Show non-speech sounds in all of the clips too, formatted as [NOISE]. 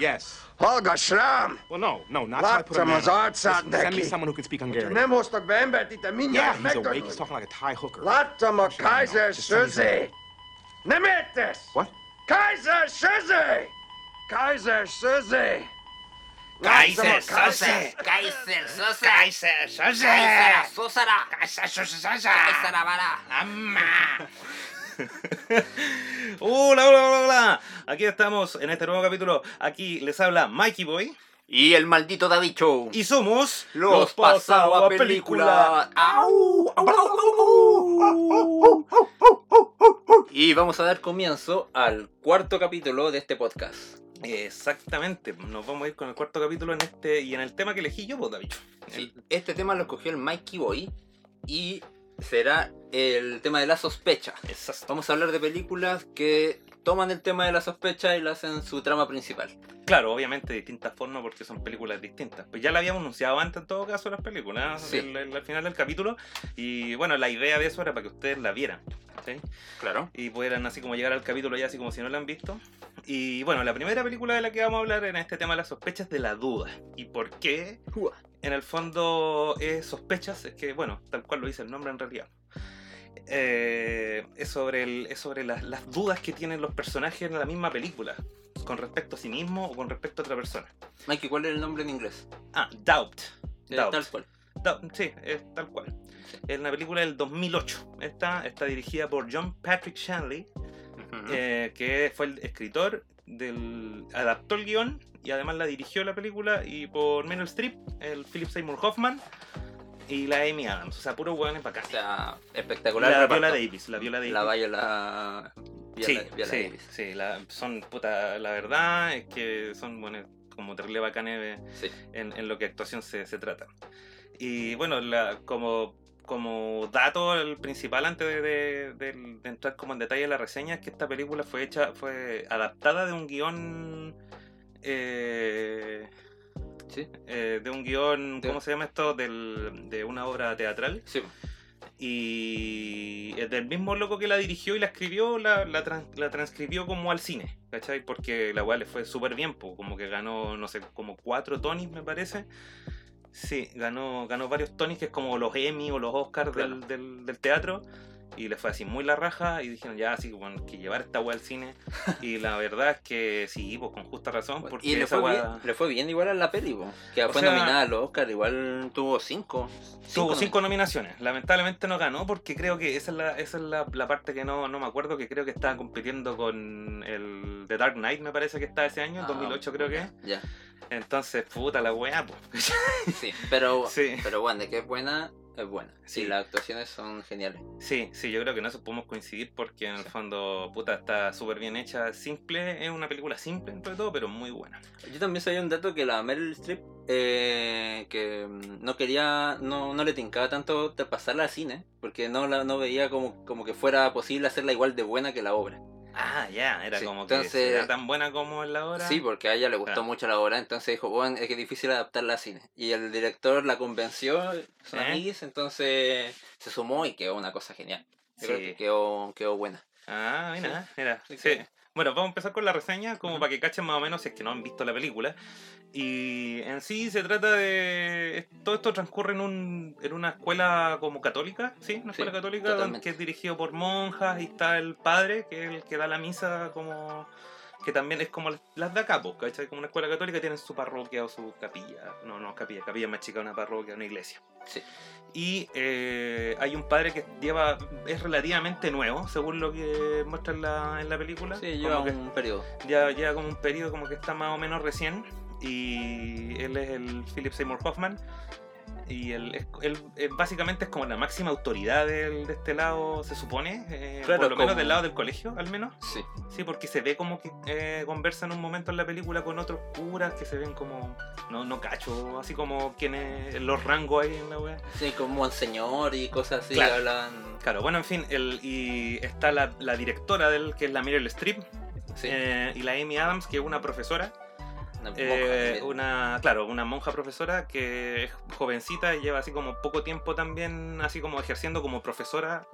Yes. Hallgass rám! Well, no, no, not Látszam az arcát neki. Send me someone who can speak Hungarian. Nem hoztak be embert itt, mindjárt yeah, megtanulj. Yeah, he's awake. He's talking like a Thai hooker. Láttam a Kaiser Söze. Nem értesz? What? Kaiser Söze! Kaiser Söze! Kaiser Söze! Kaiser Söze! Kaiser Söze! Kaiser Söze! Kaiser Söze! Kaiser Söze! Kaiser Söze! Hola, hola, hola, hola. Aquí estamos en este nuevo capítulo. Aquí les habla Mikey Boy. Y el maldito David Show. Y somos Los pasados a película. Au, au, au, au, au. Y vamos a dar comienzo al cuarto capítulo de este podcast. Exactamente. Nos vamos a ir con el cuarto capítulo en este y en el tema que elegí yo, pues, David. Sí, este tema lo escogió el Mikey Boy y será el tema de la sospecha. Vamos a hablar de películas que toman el tema de la sospecha y lo hacen su trama principal. Claro, obviamente de distintas formas porque son películas distintas. Pues ya la habíamos anunciado antes en todo caso las películas, Sí. el- el- al final del capítulo. Y bueno, la idea de eso era para que ustedes la vieran. ¿sí? Claro. y pudieran así como llegar al capítulo ya así como si no lo han visto. Y bueno, la primera película de la que vamos a hablar en este tema de las sospechas de la duda. ¿Y por qué? En el fondo es sospechas, es que bueno, tal cual lo dice el nombre en realidad. Eh, es sobre, el, es sobre las, las dudas que tienen los personajes en la misma película. Con respecto a sí mismo o con respecto a otra persona. Mikey, ¿cuál es el nombre en inglés? Ah, Doubt. Eh, Doubt. Tal cual. Doubt, Sí, es tal cual. Es una película del 2008. Esta está dirigida por John Patrick Shanley. Ujú. eh, que fue el escritor del adaptó el guion y además la dirigió la película y por Meryl Streep el Philip Seymour Hoffman y la Amy Adams o sea puro hueones para O sea, espectacular. la. Viola Davis la Viola Davis La Viola. sí, Viola, Viola sí, Davis. sí, la- son puta la verdad es que son bueno, como terrible bacanes Sí. en, en lo que actuación se, se trata. Y bueno, la, como, como dato el principal antes de, de- de- de entrar como en detalle en la reseña es que esta película fue hecha, fue adaptada de un guion eh, Sí. eh, de un guion, ¿cómo se llama esto? Del- de una obra teatral. Sí. Y es del mismo loco que la dirigió y la escribió, la, la, trans- la transcribió como al cine, ¿cachai? Porque la weá le fue súper bien, po, como que ganó, no sé, como cuatro Tonys, me parece. Sí, ganó, ganó varios Tonys, que es como los Emmy o los Oscars Claro. del, del, del teatro. Y le fue así muy la raja y dijeron, ya, así, bueno, que llevar esta weá al cine. [LAUGHS] y la verdad es que sí, pues con justa razón, porque Y le esa fue, weá... bien, le fue bien igual a la peli, po, que O fue sea- nominada al Oscar, igual tuvo cinco. Tuvo cinco nominaciones. Lamentablemente no ganó porque creo que esa es la, esa es la, la parte que no, no me acuerdo, que creo que estaba compitiendo con el The Dark Knight, me parece que está ese año, Ah, 2008 creo que. Ya, Entonces, puta la weá, pues. [LAUGHS] sí, pero, Sí. pero bueno, de que es buena, es buena. Sí, Sí. las actuaciones son geniales. Sí, sí, yo creo que en eso podemos coincidir porque en el fondo, puta, está súper bien hecha, simple, es una película simple entre todo, pero muy buena. Yo también sabía un dato que la Meryl Streep, eh, que mm, no quería, no, no le tincaba tanto de pasarla al cine, porque no la no veía como, como que fuera posible hacerla igual de buena que la obra. Ah, ya, era Sí, como que era tan buena como en la hora. Sí, porque a ella le gustó Claro. mucho la obra, entonces dijo, bueno, es que es difícil adaptarla al cine. Y el director la convenció, son ¿Eh? amiguis, entonces se sumó y quedó una cosa genial. Yo creo Sí. que quedó, quedó buena. Ah, mira, mira. Sí, Sí. que- Bueno, vamos a empezar con la reseña, como para que cachen más o menos si es que no han visto la película. Y en sí se trata de. Todo esto transcurre en, un, en una escuela como católica, ¿sí? Una Sí, escuela católica totalmente. que es dirigido por monjas y está el padre, que es el que da la misa como. Que también es como las de acá, pues, ¿cachai? Como una escuela católica tienen su parroquia o su capilla. No, no, capilla, capilla más chica, una parroquia, una iglesia. Sí. Y eh, hay un padre que lleva. es relativamente nuevo, según lo que muestra en la, en la película. Sí, Como lleva que un periodo. ya lleva como un periodo como que está más o menos recién. Y él es el Philip Seymour Hoffman. Y él, él, eh, básicamente es como la máxima autoridad del- de este lado, se supone. eh, Claro, por lo menos del lado del colegio, al menos. Sí. Sí, porque se ve como que eh, conversa en un momento en la película con otros curas que se ven como. No, no cacho, así como quienes. los rangos ahí en la wea. Sí, como monseñor y cosas así, Claro. hablan. Claro, bueno, en fin, el, y está la, la directora del que es la Meryl Streep. Sí, eh, y la Amy Adams, que es una profesora. Una monja Eh, una, claro, una monja profesora que es jovencita y lleva así como poco tiempo también, así como ejerciendo como profesora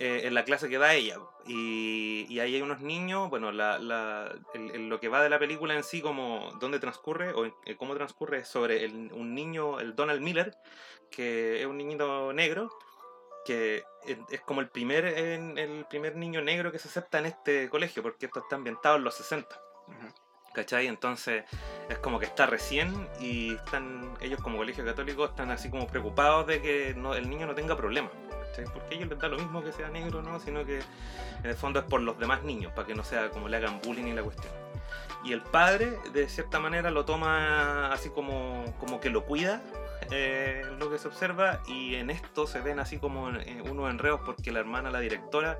eh, en la clase que da ella. Y, y ahí hay unos niños, bueno, la, la- el- el- lo que va de la película en sí, como dónde transcurre o eh, cómo transcurre, es sobre el- un niño, el Donald Miller, que es un niñito negro, que es, como el primer, en- el primer niño negro que se acepta en este colegio, porque esto está ambientado en los 60. Ujú. ¿Cachai? Entonces es como que está recién y están ellos como colegio católico están así como preocupados de que no, el niño no tenga problemas. ¿cachai? Porque a ellos les da lo mismo que sea negro, ¿no? Sino que en el fondo es por los demás niños, para que no sea como le hagan bullying y la cuestión. Y el padre, de cierta manera, lo toma así como, como que lo cuida, eh, lo que se observa, y en esto se ven así como eh, unos enredos porque la hermana, la directora,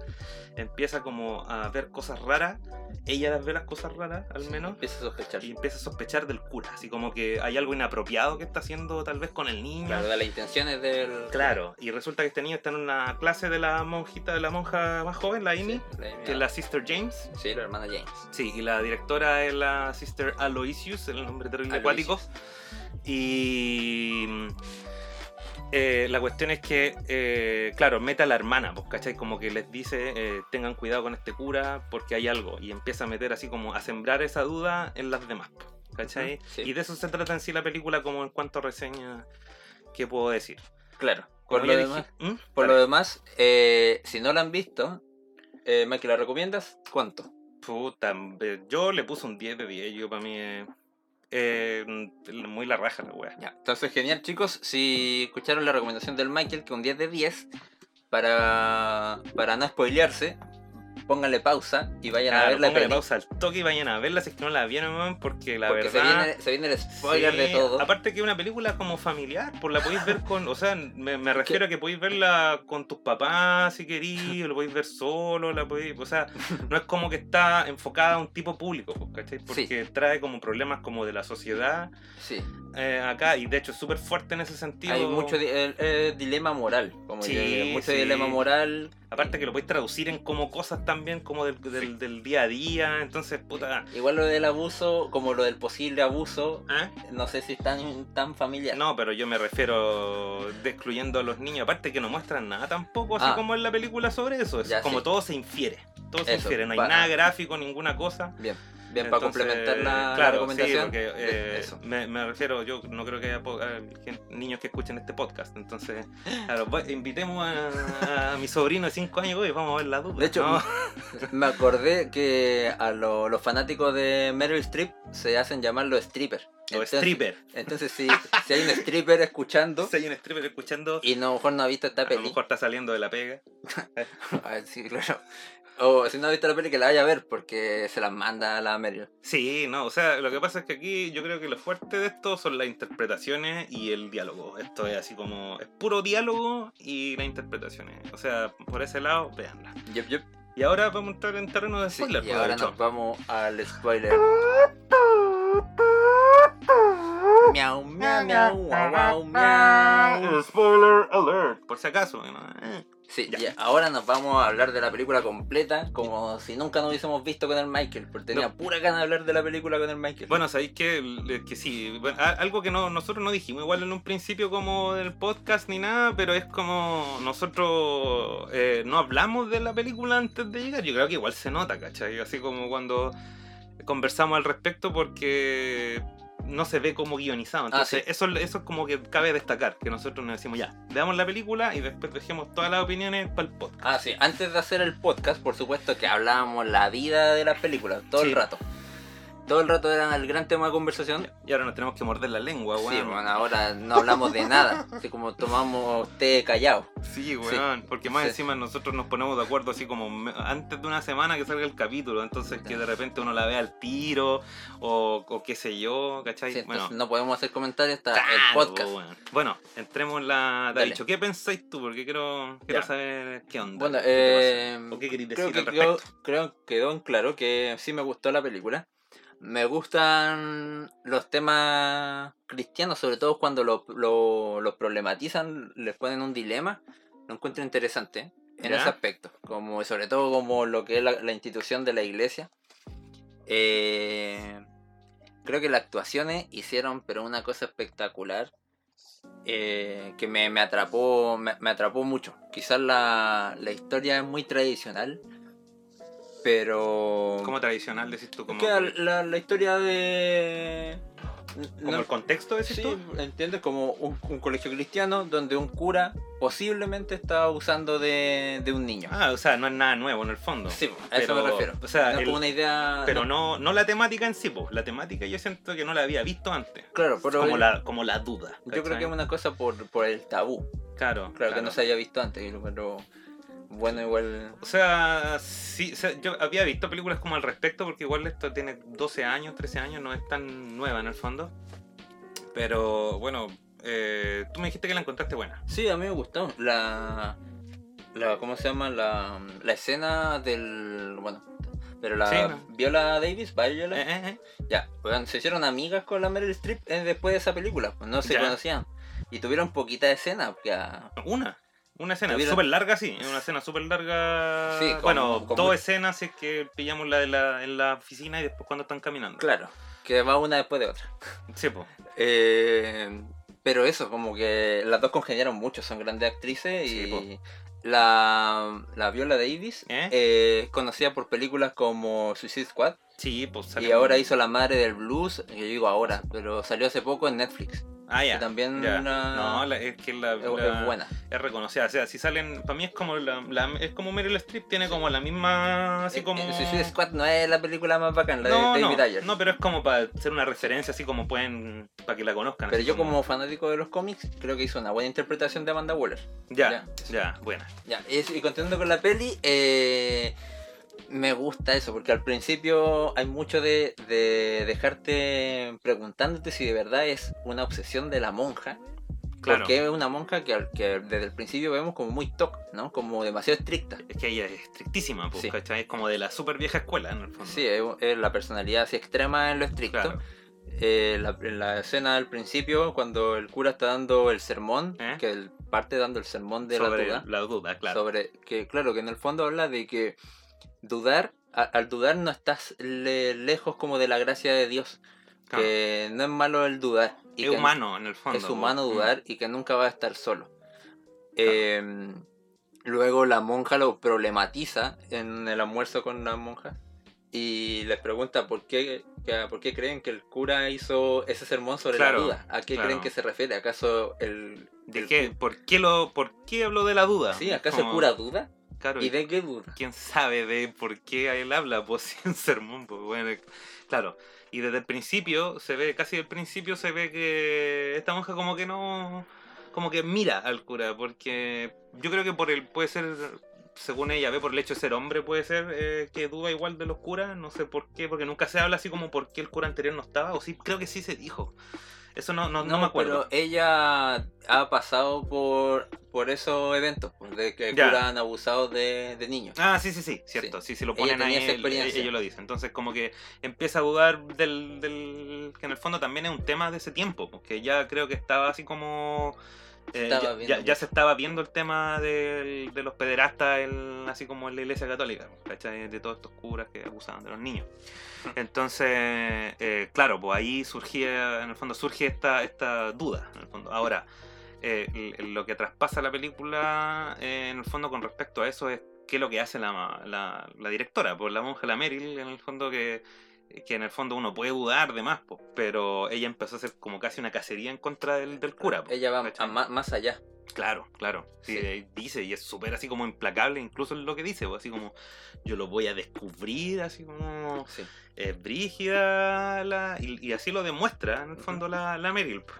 empieza como a ver cosas raras, ella ve las cosas raras al menos, Empieza a sospechar. y empieza a sospechar del cura, así como que hay algo inapropiado que está haciendo tal vez con el niño. Claro, de las intenciones del. Claro, y resulta que este niño está en una clase de la monjita, de la monja más joven, la Amy, Sí, la, que es la Sister James. sí, la hermana James. Sí, y la directora es la Sister Aloysius, el nombre terrible acuático. Y eh, la cuestión es que, eh, claro, mete a la hermana, pues, ¿cachai? Como que les dice, eh, tengan cuidado con este cura porque hay algo. Y empieza a meter así como a sembrar esa duda en las demás, pues, ¿cachai? Sí. Y de eso se trata en sí la película como en cuanto a reseña que puedo decir. Claro. Por lo demás, ¿Mm? por lo demás si no la han visto, eh, Mike, ¿la recomiendas? ¿Cuánto? Puta, yo le puse un 10 de 10, yo para mí eh, eh, muy la raja la wea. Ya, entonces genial chicos, si escucharon la recomendación del Michael, que un 10 de 10, para, para no spoilearse, pónganle pausa y vayan a Claro, ver la póngale peli. pausa al toque y vayan a verla si es que no la vieron, porque la porque se verdad... viene, se viene el spoiler Sí, de todo. Aparte que es una película como familiar, pues la podéis ver con, o sea, me, me [LAUGHS] refiero a que podéis verla con tus papás si querís, o la podéis ver solo, la podéis, o sea, no es como que está enfocada a un tipo público, pues, ¿cachai? Porque trae como problemas como de la sociedad Sí, eh, acá, y de hecho es súper fuerte en ese sentido. hay mucho di- el- el dilema moral, como Sí, mucho sí. dilema moral. Aparte que lo podéis traducir en como cosas también como del, del, del día a día, entonces, puta... Igual lo del abuso, como lo del posible abuso, ¿ah? no sé si es tan, tan familiar. No, pero yo me refiero de excluyendo a los niños, aparte que no muestran nada tampoco, así Ah. como en la película sobre eso. Es Ya, como sí. todo se infiere. Todo se Eso, infiere, no hay para- nada gráfico, ninguna cosa. Bien, bien, para Entonces, complementar la, la claro, recomendación. Sí, porque eh, eso. me, me refiero, yo no creo que haya eh, niños que escuchen este podcast. Entonces, claro, voy- invitemos a, a mi sobrino de 5 años y vamos a ver la duda. De hecho, ¿no? Me acordé que a lo- los fanáticos de Meryl Streep se hacen llamar los strippers. o Entonces- stripper. Entonces, si, si hay un stripper escuchando Si hay un stripper escuchando, y no, a lo mejor no ha visto esta a lo mejor está saliendo de la pega. a [LAUGHS] ver, sí, claro. O si no ha visto la peli, que la vaya a ver porque se las manda a la Meryl. Sí, no, o sea, lo que pasa es que aquí yo creo que lo fuerte de esto son las interpretaciones y el diálogo. Esto es así como, es puro diálogo y las interpretaciones. O sea, por ese lado, véanla. Yup, yup. Y ahora vamos a entrar en terreno de Sí, spoiler. y pues, ahora nos vamos al spoiler. Miau, miau, miau, guau, miau. Spoiler alert. Por si acaso, ¿no? Sí, Ya. ahora nos vamos a hablar de la película completa, como si nunca nos hubiésemos visto con el Michael, porque tenía No. pura gana de hablar de la película con el Michael. Bueno, sabéis que, que sí, bueno, algo que no, nosotros no dijimos igual en un principio como del podcast ni nada, pero es como nosotros eh, no hablamos de la película antes de llegar, yo creo que igual se nota, ¿cachai? Así como cuando conversamos al respecto porque no se ve como guionizado. Entonces, Ah, sí. eso, eso es como que cabe destacar, que nosotros nos decimos ya, veamos la película y después dejemos todas las opiniones para el podcast. Ah, sí, antes de hacer el podcast, por supuesto que hablábamos la vida de las películas, todo Sí. el rato. Todo el rato era el gran tema de conversación. Y ahora nos tenemos que morder la lengua, Sí, weón. bueno, ahora no hablamos de nada, así como tomamos té callado. Sí, weón, porque más Sí. encima nosotros nos ponemos de acuerdo así como antes de una semana que salga el capítulo, entonces que de repente uno la vea al tiro o, o qué sé yo, ¿cachai? Sí, bueno, no podemos hacer comentarios hasta claro, el podcast. Bueno, entremos en la... Te dicho, ¿qué pensáis tú? Porque quiero, quiero Ya. saber qué onda. Bueno, qué eh, pasa, ¿O qué queréis creo decir que al quedó, creo que quedó en claro que sí me gustó la película. Me gustan los temas cristianos, sobre todo cuando lo- lo- los problematizan, les ponen un dilema. Lo encuentro interesante en Ya. ese aspecto. Como, sobre todo como lo que es la, la institución de la iglesia. Eh, creo que las actuaciones hicieron pero una cosa espectacular. eh, que me, me atrapó me, me atrapó mucho. Quizás la, la historia es muy tradicional, pero... Como tradicional, decís tú, como, que la, la historia de... como no- el contexto, decís Sí, tú. ¿entiendes? Como un, un colegio cristiano donde un cura posiblemente está abusando de, de un niño. Ah, o sea, no es nada nuevo en el fondo. sí, a eso me refiero. o sea, No el- como una idea... Pero no, no la temática en sí, pues. La temática yo siento que no la había visto antes. Claro, pero como, el- la, como la duda. yo creo que es una cosa por, por el tabú. Claro, Claro, que no se haya visto antes, pero bueno, igual... O sea, sí, o sea, yo había visto películas como al respecto, porque igual esto tiene 12 años, 13 años, no es tan nueva en el fondo. Pero bueno, eh, tú me dijiste que la encontraste buena. Sí, a mí me gustó. La, la ¿cómo se llama? La, la escena del, bueno, pero la Sí, no. Viola Davis, Viola, Eh, eh, eh. ya, se hicieron amigas con la Meryl Streep después de esa película, pues no se Ya. conocían y tuvieron poquita escena, porque Una. Una escena súper larga, sí. Una escena súper larga. Sí, como- bueno, dos escenas si es que pillamos la de la, en la oficina y después cuando están caminando. claro, que va una después de otra. Sí, pues. Eh, pero eso, como que las dos congeniaron mucho, son grandes actrices Sí, po. y la, la Viola Davis ¿Eh? eh, es conocida por películas como Suicide Squad. Sí, pues Y ahora hizo La Madre del Blues, yo digo ahora, pero salió hace poco en Netflix. Ah, ya. que también ya. una- No, la- es que la, Es, la- es buena. es reconocida. O sea, si salen. Para mí es como la, la- es como Meryl Streep, tiene como la misma. Así Eh, como. eh, Suicide Squad no es la película más bacán, la no, de no, David Ayer. no, pero es como para ser una referencia, así como pueden. para que la conozcan. pero yo como fanático de los cómics, creo que hizo una buena interpretación de Amanda Waller. Ya, ya. ya, buena. Ya, y, y continuando con la peli, eh, me gusta eso, porque al principio hay mucho de, de dejarte preguntándote si de verdad es una obsesión de la monja. Claro. Porque es una monja que, desde el principio vemos como muy toc, ¿no? Como demasiado estricta. Es que ella es estrictísima, pues, Sí. Es como de la super vieja escuela, en el fondo. Sí, es, es la personalidad así extrema en lo estricto. Claro. Eh, la, en la escena al principio, cuando el cura está dando el sermón, ¿Eh? que él parte dando el sermón de Sobre la duda, la duda, claro. sobre que claro, que en el fondo habla de que dudar, a- al dudar no estás le- lejos como de la gracia de Dios, Claro. que no es malo el dudar. y es que humano, en el fondo. Es humano pues. dudar y que nunca va a estar solo. Eh, luego la monja lo problematiza en el almuerzo con la monja y les pregunta por qué, por qué creen que el cura hizo ese sermón sobre Claro, la duda. ¿A qué claro. creen que se refiere? ¿Acaso el... ¿De el qué? ¿Por qué, lo, ¿Por qué habló de la duda? Sí, ¿acaso Como- el cura duda? Claro, ¿Y de qué duda? quién sabe de por qué él habla, [LAUGHS] pues en sermón, pues bueno, claro. Y desde el principio, se ve, casi del principio se ve que esta monja como que no, como que mira al cura, porque yo creo que por el, puede ser, según ella ve, por el hecho de ser hombre, puede ser eh, que duda igual de los curas, no sé por qué, porque nunca se habla así como por qué el cura anterior no estaba, o sí, creo que sí se dijo. Eso no, no, no me acuerdo. Pero ella ha pasado por, por esos eventos, pues, de que Ya. cura han abusado de, de niños. Ah, sí, sí, sí, cierto. Sí, sí, lo ponen ahí, experiencia. ellos lo dicen. Entonces, como que empieza a dudar del, del. que en el fondo también es un tema de ese tiempo, porque ya creo que estaba así como. Eh, ya, ya- se estaba viendo el tema del- de los pederastas, el- así como en la iglesia católica, ¿cachai? De todos estos curas que abusaban de los niños. Entonces, eh, claro, pues ahí surgía, en el fondo surge esta, esta duda, en el fondo. Ahora, eh, lo que traspasa la película, eh, en el fondo, con respecto a eso, es qué es lo que hace la, la, la directora, pues la monja, la Meryl, en el fondo, que, que en el fondo uno puede dudar de más, pero ella empezó a hacer como casi una cacería en contra del, del cura. Ella va a ma- más allá. Claro, claro. Sí, Sí. eh, dice, y es súper así como implacable, incluso en lo que dice, pues, así como yo lo voy a descubrir, así como Sí. es brígida la- y, y así lo demuestra en el fondo la, la Meryl. po.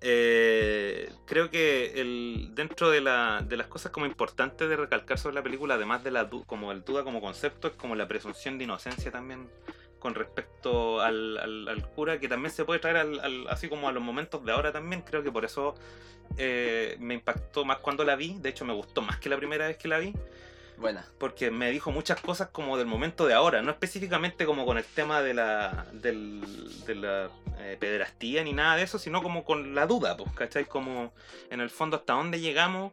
Eh, creo que el, dentro de, la- de las cosas como importantes de recalcar sobre la película, además de la como el duda como concepto, es como la presunción de inocencia también con respecto al, al- al cura, que también se puede traer al- al- así como a los momentos de ahora también. Creo que por eso eh, me impactó más cuando la vi. De hecho, me gustó más que la primera vez que la vi Buena. porque me dijo muchas cosas como del momento de ahora, no específicamente como con el tema de la, del, de la eh, pederastía ni nada de eso, sino como con la duda, pues, ¿cachai? Como en el fondo hasta dónde llegamos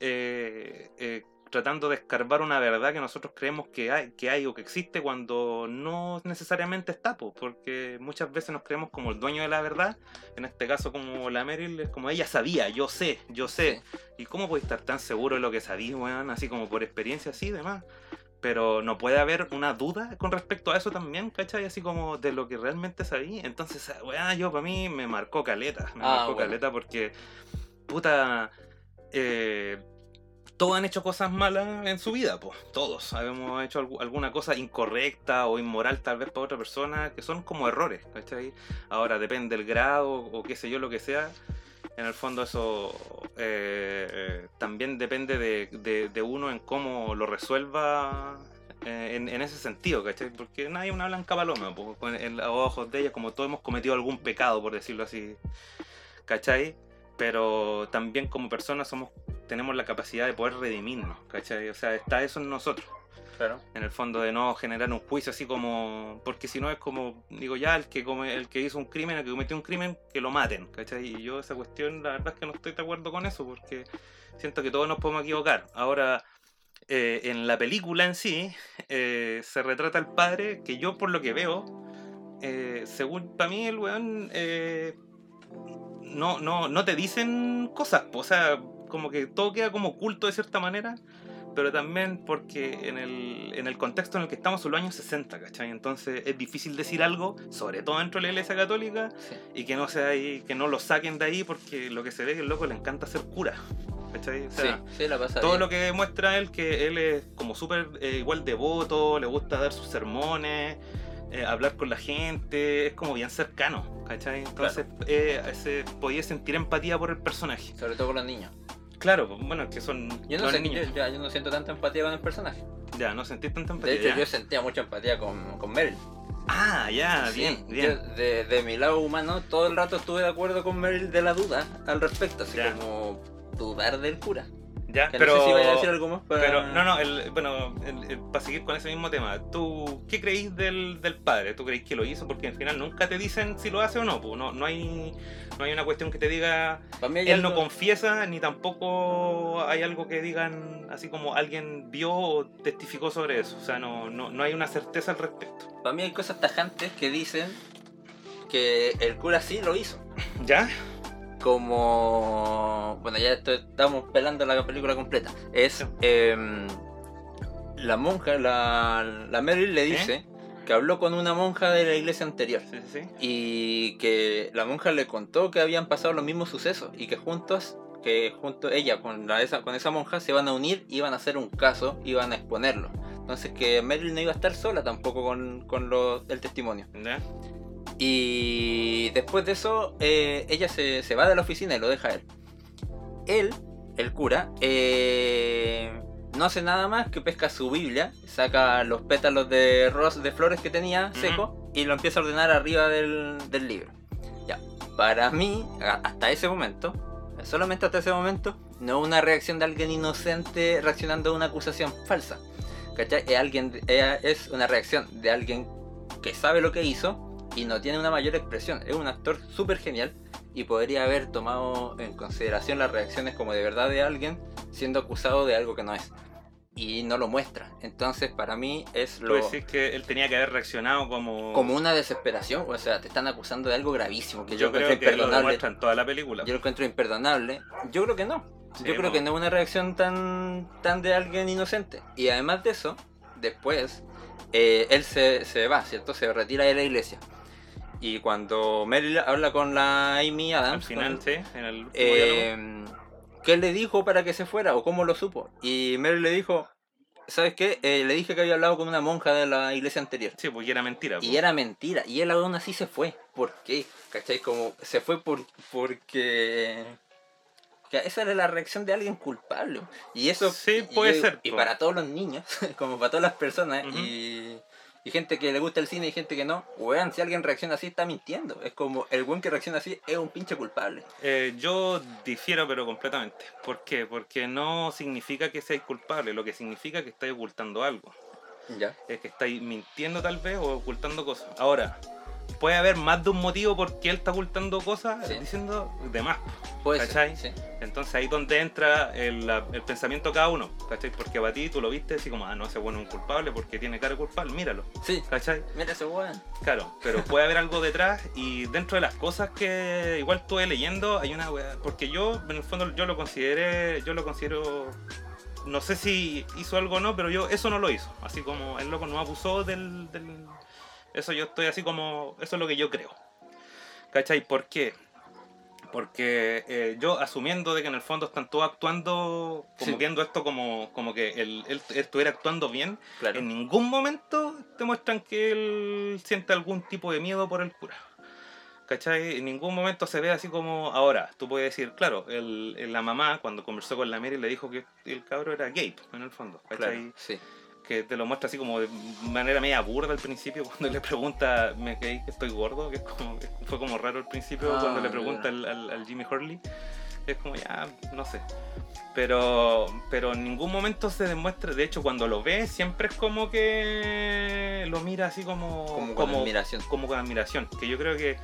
eh, eh, tratando de escarbar una verdad que nosotros creemos que hay, que hay o que existe cuando no necesariamente está, po, porque muchas veces nos creemos como el dueño de la verdad, en este caso como la Meryl, es como ella sabía, yo sé, yo sé. ¿Y cómo puede estar tan seguro de lo que sabía, weón? Así como por experiencia así, demás. Pero no puede haber una duda con respecto a eso también, ¿cachai? Así como de lo que realmente sabía. Entonces, weón, yo para mí me marcó caleta. Me Ah, marcó bueno. caleta porque, puta, eh, todos han hecho cosas malas en su vida, pues. Todos. Hemos hecho algu- alguna cosa incorrecta o inmoral tal vez para otra persona, que son como errores, ¿cachai? Ahora depende del grado o qué sé yo, lo que sea. En el fondo eso eh, también depende de, uno en cómo lo resuelva eh, en, ese sentido, ¿cachai? Porque nadie es una blanca paloma, pues, con- ojos de ella, como todos hemos cometido algún pecado, por decirlo así, ¿cachai? Pero también como personas somos, tenemos la capacidad de poder redimirnos, ¿cachai? O sea, está eso en nosotros Claro. en el fondo de no generar un juicio así como porque si no es como digo ya el que come, el que hizo un crimen el que cometió un crimen que lo maten ¿cachai? y yo esa cuestión la verdad es que no estoy de acuerdo con eso porque siento que todos nos podemos equivocar ahora eh, en la película en sí eh, se retrata al padre que yo por lo que veo eh, según para mí el weón no, no, no te dicen cosas, o sea, como que todo queda como oculto de cierta manera, pero también porque en el, en el contexto en el que estamos son los años 60, ¿cachai? Entonces es difícil decir algo, sobre todo dentro de la iglesia católica, Sí. y que no sea ahí, que no lo saquen de ahí porque lo que se ve es que el loco le encanta ser cura, ¿cachai? O sea, sí, sí, la pasa todo bien. lo que muestra él, que él es como súper eh, igual devoto, le gusta dar sus sermones, eh, hablar con la gente, es como bien cercano, ¿cachai? Entonces eh, se podía sentir empatía por el personaje. Sobre todo con los niños. Claro, bueno, que son Yo no, niños. yo, yo no siento tanta empatía con el personaje. Ya, no sentís tanta empatía. De hecho, ya. yo sentía mucha empatía con, con Meryl. Ah, ya, Sí, bien, yo bien. de, de mi lado humano, todo el rato estuve de acuerdo con Meryl de la duda al respecto, así Ya. como dudar del cura. Ya, Que pero... no sé si vaya a decir algo más, pero... Pero, no, no, el, bueno, el- el- para seguir con ese mismo tema, ¿tú qué creís del, del padre? ¿Tú creís que lo hizo? Porque al final nunca te dicen si lo hace o no, pues no, no, hay, no hay una cuestión que te diga, Para él no algo- confiesa, ni tampoco hay algo que digan, así como alguien vio o testificó sobre eso, o sea, no, no, no hay una certeza al respecto. Para mí hay cosas tajantes que dicen que el cura sí lo hizo. ¿Ya? Como... Bueno, ya estamos pelando la película completa. Es... Em, la monja, la, la Meryl le dice que habló con una monja de la iglesia anterior. Sí, sí, sí. y que la monja le contó que habían pasado los mismos sucesos y que juntos que junto ella con la, esa con esa monja se iban a unir iban a hacer un caso iban a exponerlo entonces que Meryl no iba a estar sola tampoco con, con lo- el testimonio. Y después de eso eh, ella se, se va de la oficina y lo deja a él él el cura eh, no hace nada más que pesca su Biblia, saca los pétalos de ros de flores que tenía seco y lo empieza a ordenar arriba del, del libro. Ya, para mí, hasta ese momento, solamente hasta ese momento, no una reacción de alguien inocente reaccionando a una acusación falsa. ¿Cachai? Es, alguien, es una reacción de alguien que sabe lo que hizo y no tiene una mayor expresión. Es un actor súper genial y podría haber tomado en consideración las reacciones como de verdad de alguien siendo acusado de algo que no es. Y no lo muestra. Entonces, para mí es Tú lo, decís que él tenía que haber reaccionado como... como una desesperación. O sea, te están acusando de algo gravísimo que yo, Yo creo que lo imperdonable. en toda la película. Yo lo encuentro imperdonable. Yo creo que no. Sí, Yo creo que no es una reacción tan, tan de alguien inocente. Y además de eso, después, eh, él se, se va, ¿cierto? Se retira de la iglesia. Y cuando Meryl habla con la Amy Adams, final, con- sí, en el eh, ¿qué le dijo para que se fuera o cómo lo supo? Y Meryl le dijo, ¿sabes qué? Eh, le dije que había hablado con una monja de la iglesia anterior. Sí, porque era mentira. Y po. era mentira. Y él aún así se fue. ¿Por qué? ¿Cachai? Como se fue por, porque... que esa era la reacción de alguien culpable. Y eso... Sí, y puede yo- ser, Y po. para todos los niños, [LAUGHS] como para todas las personas, y, y gente que le gusta el cine y gente que no, weón, si alguien reacciona así está mintiendo. Es como el weón que reacciona así es un pinche culpable. Eh, yo difiero, pero completamente. ¿Por qué? Porque no significa que seáis culpable, lo que significa que estáis ocultando algo. Ya. Es que estáis mintiendo tal vez o ocultando cosas. Ahora, puede haber más de un motivo por qué él está ocultando cosas Sí. diciendo de más. Puede ¿Cachai? ser, sí. Entonces ahí donde entra el, el pensamiento de cada uno, ¿cachai? Porque para ti tú lo viste así como, ah, no, ese bueno es un culpable porque tiene cara de culpable, míralo, Sí, ¿cachai? mira ese weón. Claro, pero puede haber algo detrás y dentro de las cosas que igual estuve leyendo hay una weá, porque yo en el fondo yo lo consideré, yo lo considero, no sé si hizo algo o no, pero yo eso no lo hizo, así como el loco no abusó del, del- eso yo estoy así como, eso es lo que yo creo, ¿cachai? ¿Por qué? Porque eh, yo asumiendo de que en el fondo están todos actuando, como Sí. viendo esto como, como que él, él estuviera actuando bien, Claro. en ningún momento te muestran que él siente algún tipo de miedo por el cura. ¿Cachai? En ningún momento se ve así como ahora. Tú puedes decir, claro, el, el- la mamá cuando conversó con la Mary le dijo que el cabro era gay, en el fondo. ¿Cachai? Claro, sí. Que te lo muestra así como de manera media burda al principio [LAUGHS] cuando le pregunta, ¿me creí que estoy gordo? Que es como, [LAUGHS] fue como raro al principio Ah, cuando le pregunta al, al- al Jimmy Hurley. Es como ya, no sé. Pero, pero en ningún momento se demuestra, de hecho cuando lo ve siempre es como que lo mira así como, Como con admiración. como con admiración. Que yo creo que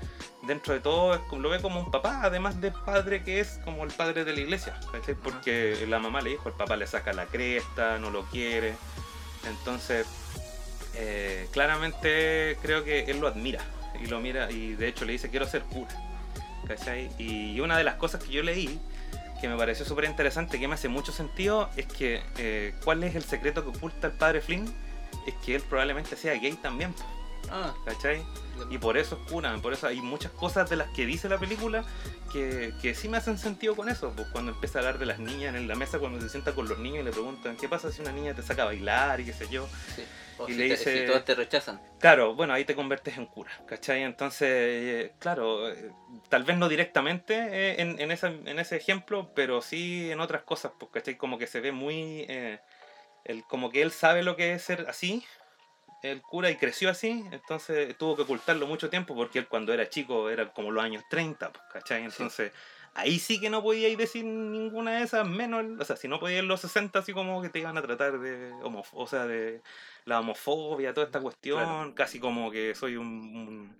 dentro de todo es como- lo ve como un papá, además de padre que es como el padre de la iglesia. ¿cachai? Porque la mamá le dijo, el papá le saca la cresta, no lo quiere. Entonces, eh, claramente creo que él lo admira. Y lo mira, y de hecho le dice, quiero ser cura. Y una de las cosas que yo leí, que me pareció súper interesante, que me hace mucho sentido, es que eh, cuál es el secreto que oculta el padre Flynn, es que él probablemente sea gay también, Ah, ¿cachai? Y por eso es cura, por eso hay muchas cosas de las que dice la película que, que sí me hacen sentido con eso. Pues cuando empieza a hablar de las niñas en la mesa, cuando se sienta con los niños y le preguntan, ¿qué pasa si una niña te saca a bailar y qué sé yo? sí. O Y si, le te- dice- si todos te rechazan. Claro, bueno, ahí te conviertes en cura, ¿cachai? Entonces, eh, claro, eh, tal vez no directamente eh, en, en, esa- en ese ejemplo, pero sí en otras cosas, pues, ¿cachai? Como que se ve muy... el, como que él sabe lo que es ser así, el cura, y creció así, entonces tuvo que ocultarlo mucho tiempo porque él cuando era chico era como los años 30, pues, ¿cachai? Entonces... Ahí sí que no podíais decir ninguna de esas, menos, o sea, si no podíais en los 60, así como que te iban a tratar de, homo, o sea, de la homofobia, toda esta cuestión, Claro. casi como que soy un, un,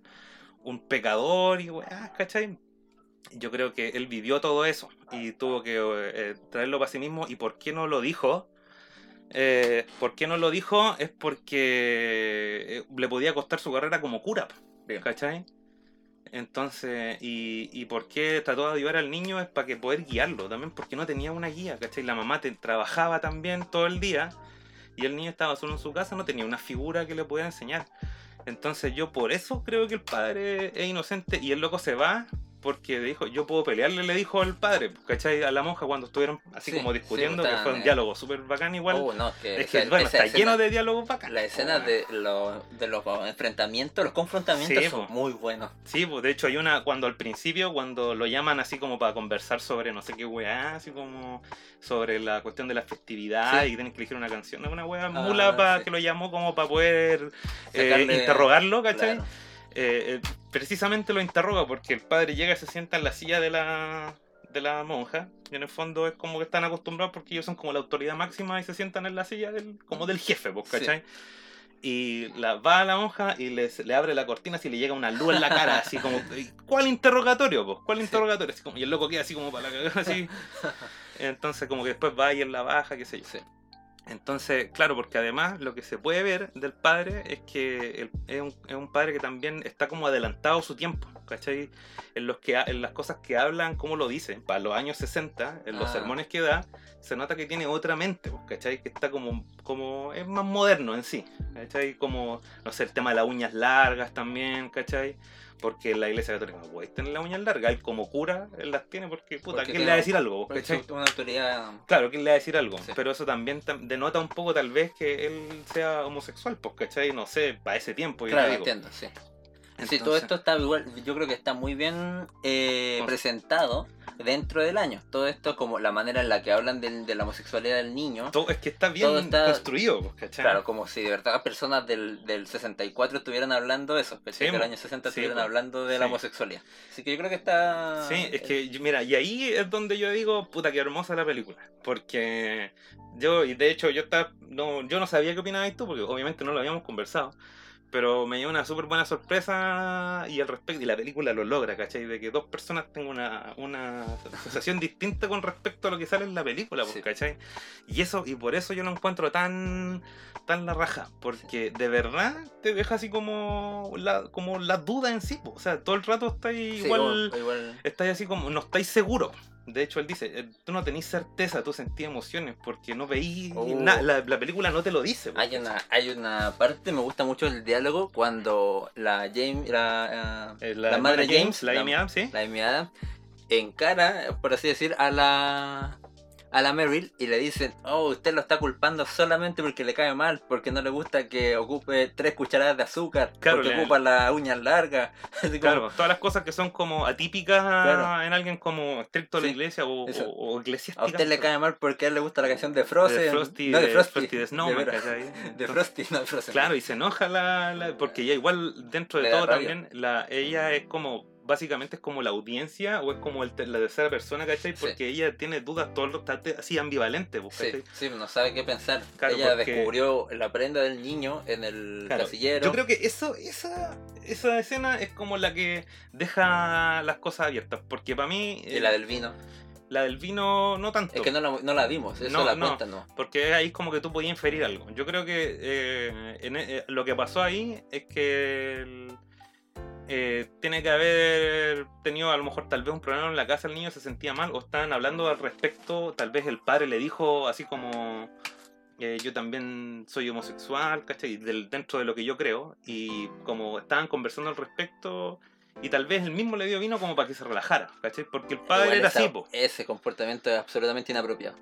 un pecador y weá, ¿cachai? Yo creo que él vivió todo eso y tuvo que eh, traerlo para sí mismo. ¿Y por qué no lo dijo? Eh, ¿Por qué no lo dijo? Es porque eh, le podía costar su carrera como cura. ¿cachai? Entonces, y, y por qué trató de ayudar al niño es para que poder guiarlo también, porque no tenía una guía, ¿cachai? La mamá te- trabajaba también todo el día y el niño estaba solo en su casa, no tenía una figura que le pudiera enseñar. Entonces yo por eso creo que el padre es inocente y el loco se va porque dijo, yo puedo pelearle, le dijo al padre, ¿cachai? A la monja cuando estuvieron así Sí, como sí, discutiendo, que fue un diálogo súper bacán igual. Oh, no, es que, es que, esa- bueno, está escena- lleno de diálogos bacán. Las escenas de, lo- de los enfrentamientos, los confrontamientos Sí, son po. muy buenos. Sí, pues de hecho hay una, cuando al principio, cuando lo llaman así como para conversar sobre no sé qué weá, así como sobre la cuestión de la festividad y tienen que elegir una canción, es una weá Ah, mula para que lo llamó como para poder eh, interrogarlo, ¿cachai? Claro. Eh, eh, precisamente lo interroga porque el padre llega y se sienta en la silla de la, de la monja y en el fondo es como que están acostumbrados porque ellos son como la autoridad máxima y se sientan en la silla del, como del jefe, pues, Sí. ¿cachai? Y la, va a la monja y les, le abre la cortina así le llega una luz en la cara, así como, "¿Y ¿cuál interrogatorio? Pues? ¿Cuál Sí. interrogatorio? Así como, y el loco queda así como para la cagada, así. [LAUGHS] Entonces como que después va y en la baja, qué sé yo. Sí. Entonces, claro, porque además lo que se puede ver del padre es que el- es, un, es un padre que también está como adelantado a su tiempo, ¿cachai? En, los que, en las cosas que hablan, cómo lo dice, para los años 60, en los Ah. sermones que da, se nota que tiene otra mente, pues, ¿cachai? Que está como, como, es más moderno en sí, ¿cachai? Como, no sé, el tema de las uñas largas también, ¿cachai? Porque la iglesia católica no puede tener las uñas largas, él como cura, él las tiene porque, puta, Porque ¿quién le va a decir algo? Una autoridad. Claro, ¿quién le va a decir algo? Sí. Pero eso también tam- denota un poco tal vez que él sea homosexual, pues, ¿cachai? No sé, para ese tiempo, yo Claro, digo. entiendo, sí. Sí, Entonces- todo esto está igual, yo creo que está muy bien eh, Con- presentado dentro del año. Todo esto como la manera en la que hablan del- de la homosexualidad del niño. Todo- es que está bien está- construido, pues, ¿cachai? Claro, como si de verdad personas del, del 64 estuvieran hablando de eso, ¿cachai? Sí, del año 60 Sí, estuvieran hablando de la Sí. homosexualidad. Así que yo creo que está... Sí, es que, mira, y ahí es donde yo digo, puta, qué hermosa la película. Porque yo, y de hecho, yo estaba, no, yo no sabía qué opinabas tú, porque obviamente no lo habíamos conversado. Pero me dio una súper buena sorpresa y al respecto, y la película lo logra, ¿cachai? De que dos personas tengan una, una sensación distinta con respecto a lo que sale en la película, pues, Sí. ¿cachai? Y eso, y por eso yo lo encuentro tan, tan la raja, porque de verdad te deja así como la, como la duda en sí, pues. o sea, todo el rato estáis Sí, igual, o- o igual. estáis así como, no estáis seguros. De hecho, él dice, eh, tú no tenés certeza, tú sentías emociones porque no veís Oh. nada, la, la película no te lo dice. Hay una, hay una parte, me gusta mucho el diálogo cuando la James, la, Eh, la madre hermana James, la la- Amy Adams, sí. la Amy Adams, encara, por así decir, a la a la Meryl y le dicen, oh, usted lo está culpando solamente porque le cae mal, porque no le gusta que ocupe tres cucharadas de azúcar, Claro, porque le- ocupa las uñas largas. [LAUGHS] Así como- Claro, todas las cosas que son como atípicas Claro. en alguien como estricto de la iglesia o, o- o A eclesiástica. usted le cae mal porque a él le gusta la canción de Frozen. de Frosty, no, de de Frosty. Frosty de Snowman. [LAUGHS] De Entonces, Frosty, no de Frozen. Claro, y se enoja la, la- porque ya igual dentro de Le todo también la, ella es como básicamente es como la audiencia o es como el te- la tercera persona, ¿cachai? Sí. Porque ella tiene dudas todo el está así ambivalente, pues, Sí, ¿cachai? sí, no sabe qué pensar. Claro, Ella porque- descubrió la prenda del niño en el Claro, casillero. Yo creo que eso, esa, esa escena es como la que deja las cosas abiertas, porque para mí Y eh, la del vino. la del vino no tanto. Es que no la, no la vimos, eso No, la no. cuenta, ¿no? Porque ahí es como que tú podías inferir algo. Yo creo que eh, en- eh, lo que pasó ahí es que el- eh, tiene que haber tenido a lo mejor tal vez un problema en la casa, el niño se sentía mal o estaban hablando al respecto, tal vez el padre le dijo así como eh, yo también soy homosexual, ¿cachai? Del, dentro de lo que yo creo y como estaban conversando al respecto y tal vez él mismo le dio vino como para que se relajara, ¿cachai? Porque el padre era esa- así, po. Ese comportamiento es absolutamente inapropiado.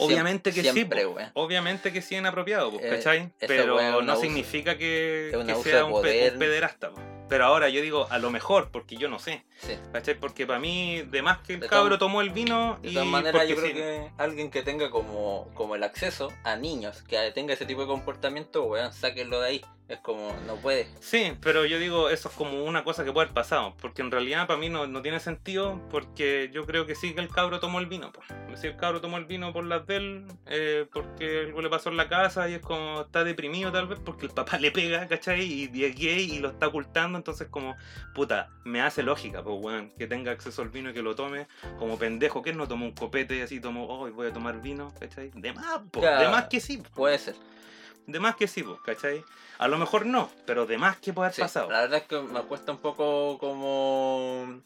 Obviamente que siempre, sí, obviamente que sí es inapropiado, Eh, ¿cachai? Pero no abuso. significa que, sea un, poder. un pederasta. po. Pero ahora yo digo, a lo mejor, porque yo no sé, Sí. ¿cachai? Porque para mí, de más que el De cabro tomó el vino De y... todas maneras, yo creo sí. que alguien que tenga como, como el acceso a niños, que tenga ese tipo de comportamiento, weón, sáquenlo de ahí. Es como, no puede. Sí, pero yo digo, eso es como una cosa que puede haber pasado, porque en realidad para mí no, no tiene sentido, porque yo creo que sí que el cabro tomó el vino, pues. Si el cabro tomó el vino por las de él, eh, porque algo le pasó en la casa y es como está deprimido tal vez porque el papá le pega, ¿cachai? Y, y es gay y lo está ocultando, entonces como, puta, me hace lógica, pues, weón, que tenga acceso al vino y que lo tome como pendejo, que no tomó un copete y así tomó, oh, voy a tomar vino, ¿cachai? De más, po, de más que sí, po. Puede ser. de más que sí, po, ¿cachai? A lo mejor no, pero de más que puede haber Sí, pasado. La verdad es que me cuesta un poco como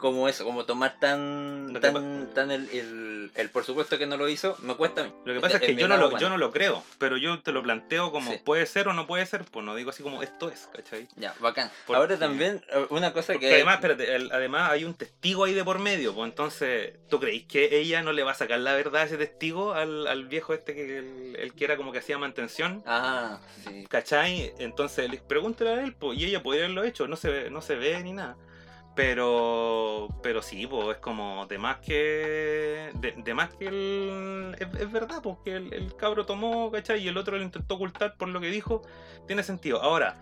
como eso, como tomar tan Lo que tan, tan el, el, el por supuesto que no lo hizo, me cuesta a mí. Lo que pasa es que yo no, lo, yo no lo creo, pero yo te lo planteo como Sí. puede ser o no puede ser, pues no digo así como esto es, ¿cachai? Ya, bacán. Porque- Ahora también eh, una cosa que además, espérate, el- además hay un testigo ahí de por medio, pues entonces, ¿tú creéis que ella no le va a sacar la verdad a ese testigo al, al viejo este que el, el que era como que hacía mantención? Ah, sí. ¿Cachai? Entonces, pregúntale a él, pues, y ella podría haberlo hecho, no se no se ve ni nada. Pero, pero sí, pues es como de más que. De, más que el. Es, es verdad, porque el, el cabro tomó, ¿cachai? Y el otro lo intentó ocultar por lo que dijo. Tiene sentido. Ahora,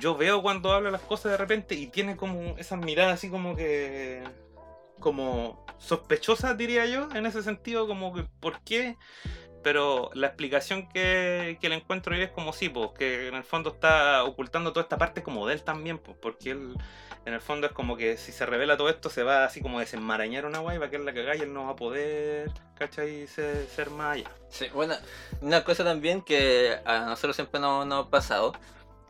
yo veo cuando habla las cosas de repente y tiene como esas miradas así como que. como sospechosas, diría yo, en ese sentido, como que, ¿por qué? Pero la explicación que, que le encuentro ahí es como sí, pues, que en el fondo está ocultando toda esta parte como de él también, pues, porque él, en el fondo es como que si se revela todo esto, se va así como a desenmarañar una guay, va a quedar la cagada y él no va a poder, ¿cachai? Ser, ser más allá. Sí, bueno, una cosa también que a nosotros siempre nos, nos ha pasado,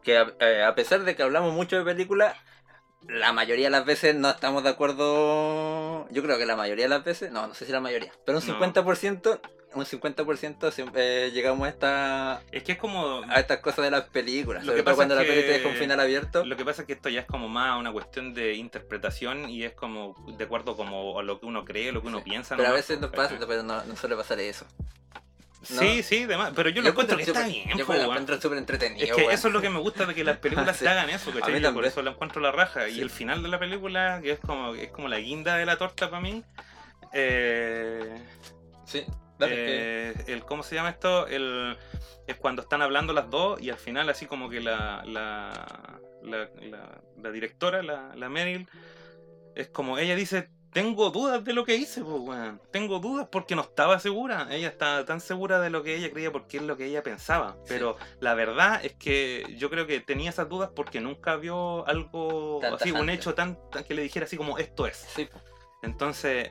que a, eh, a pesar de que hablamos mucho de películas, la mayoría de las veces no estamos de acuerdo, yo creo que la mayoría de las veces, no, no sé si la mayoría, pero un No. 50%, un 50% siempre eh, llegamos a, esta, Es que es como. a estas cosas de las películas, Lo sobre que todo pasa cuando es la que- película deja un final abierto. Lo que pasa es que esto ya es como más una cuestión de interpretación y es como de acuerdo como a lo que uno cree, lo que uno Sí. piensa. Pero a veces nos pasa, pero no, no suele pasar eso. ¿no? Sí, sí, demás. Pero yo lo encuentro que está bien, Yo po, lo encuentro súper entretenido. Es que eso es lo que me gusta de que las películas [LAUGHS] Sí. hagan eso, ¿cachai? Yo por eso la encuentro la raja. Sí. Y el final de la película, que es como, es como la guinda de la torta para mí, eh, Sí, dale, que- eh, el, ¿cómo se llama esto? El, es cuando están hablando las dos y al final así como que la, la, la, la- la directora, la, la Meryl, es como ella dice, tengo dudas de lo que hice, pues, weón. Tengo dudas porque no estaba segura. Ella estaba tan segura de lo que ella creía porque es lo que ella pensaba. Pero la verdad es que yo creo que tenía esas dudas porque nunca vio algo así, un hecho tan, tan que le dijera así como esto es. Sí. Entonces,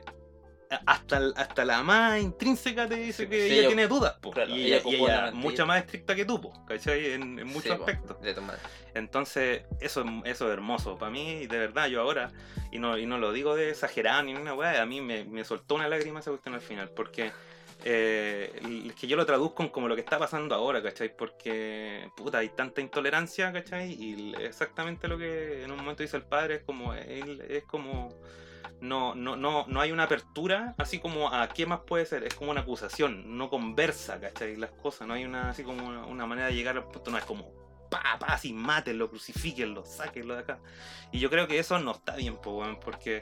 hasta, el- hasta la más intrínseca te dice que Sí, ella ella- tiene dudas, po. claro, y ella ella, y ella mucha más estricta que tú, po, ¿cachai? En, en muchos Sí, aspectos. Entonces, eso, es- eso es hermoso. Para mí, de verdad, yo ahora, y no, y no lo digo de exagerado ni una weá, a mí me, me soltó una lágrima esa cuestión al final, porque eh, es que yo lo traduzco como lo que está pasando ahora, ¿cachai? Porque, puta, hay tanta intolerancia, ¿cachai? Y exactamente lo que en un momento dice el padre es como, él, es como... No, no, no, no hay una apertura así como a qué más puede ser, es como una acusación, no conversa, ¿cachai? Las cosas, no hay una así como una, manera de llegar al punto, no es como pa, pa, así mátenlo, crucifíquenlo, sáquenlo de acá. Y yo creo que eso no está bien, po, porque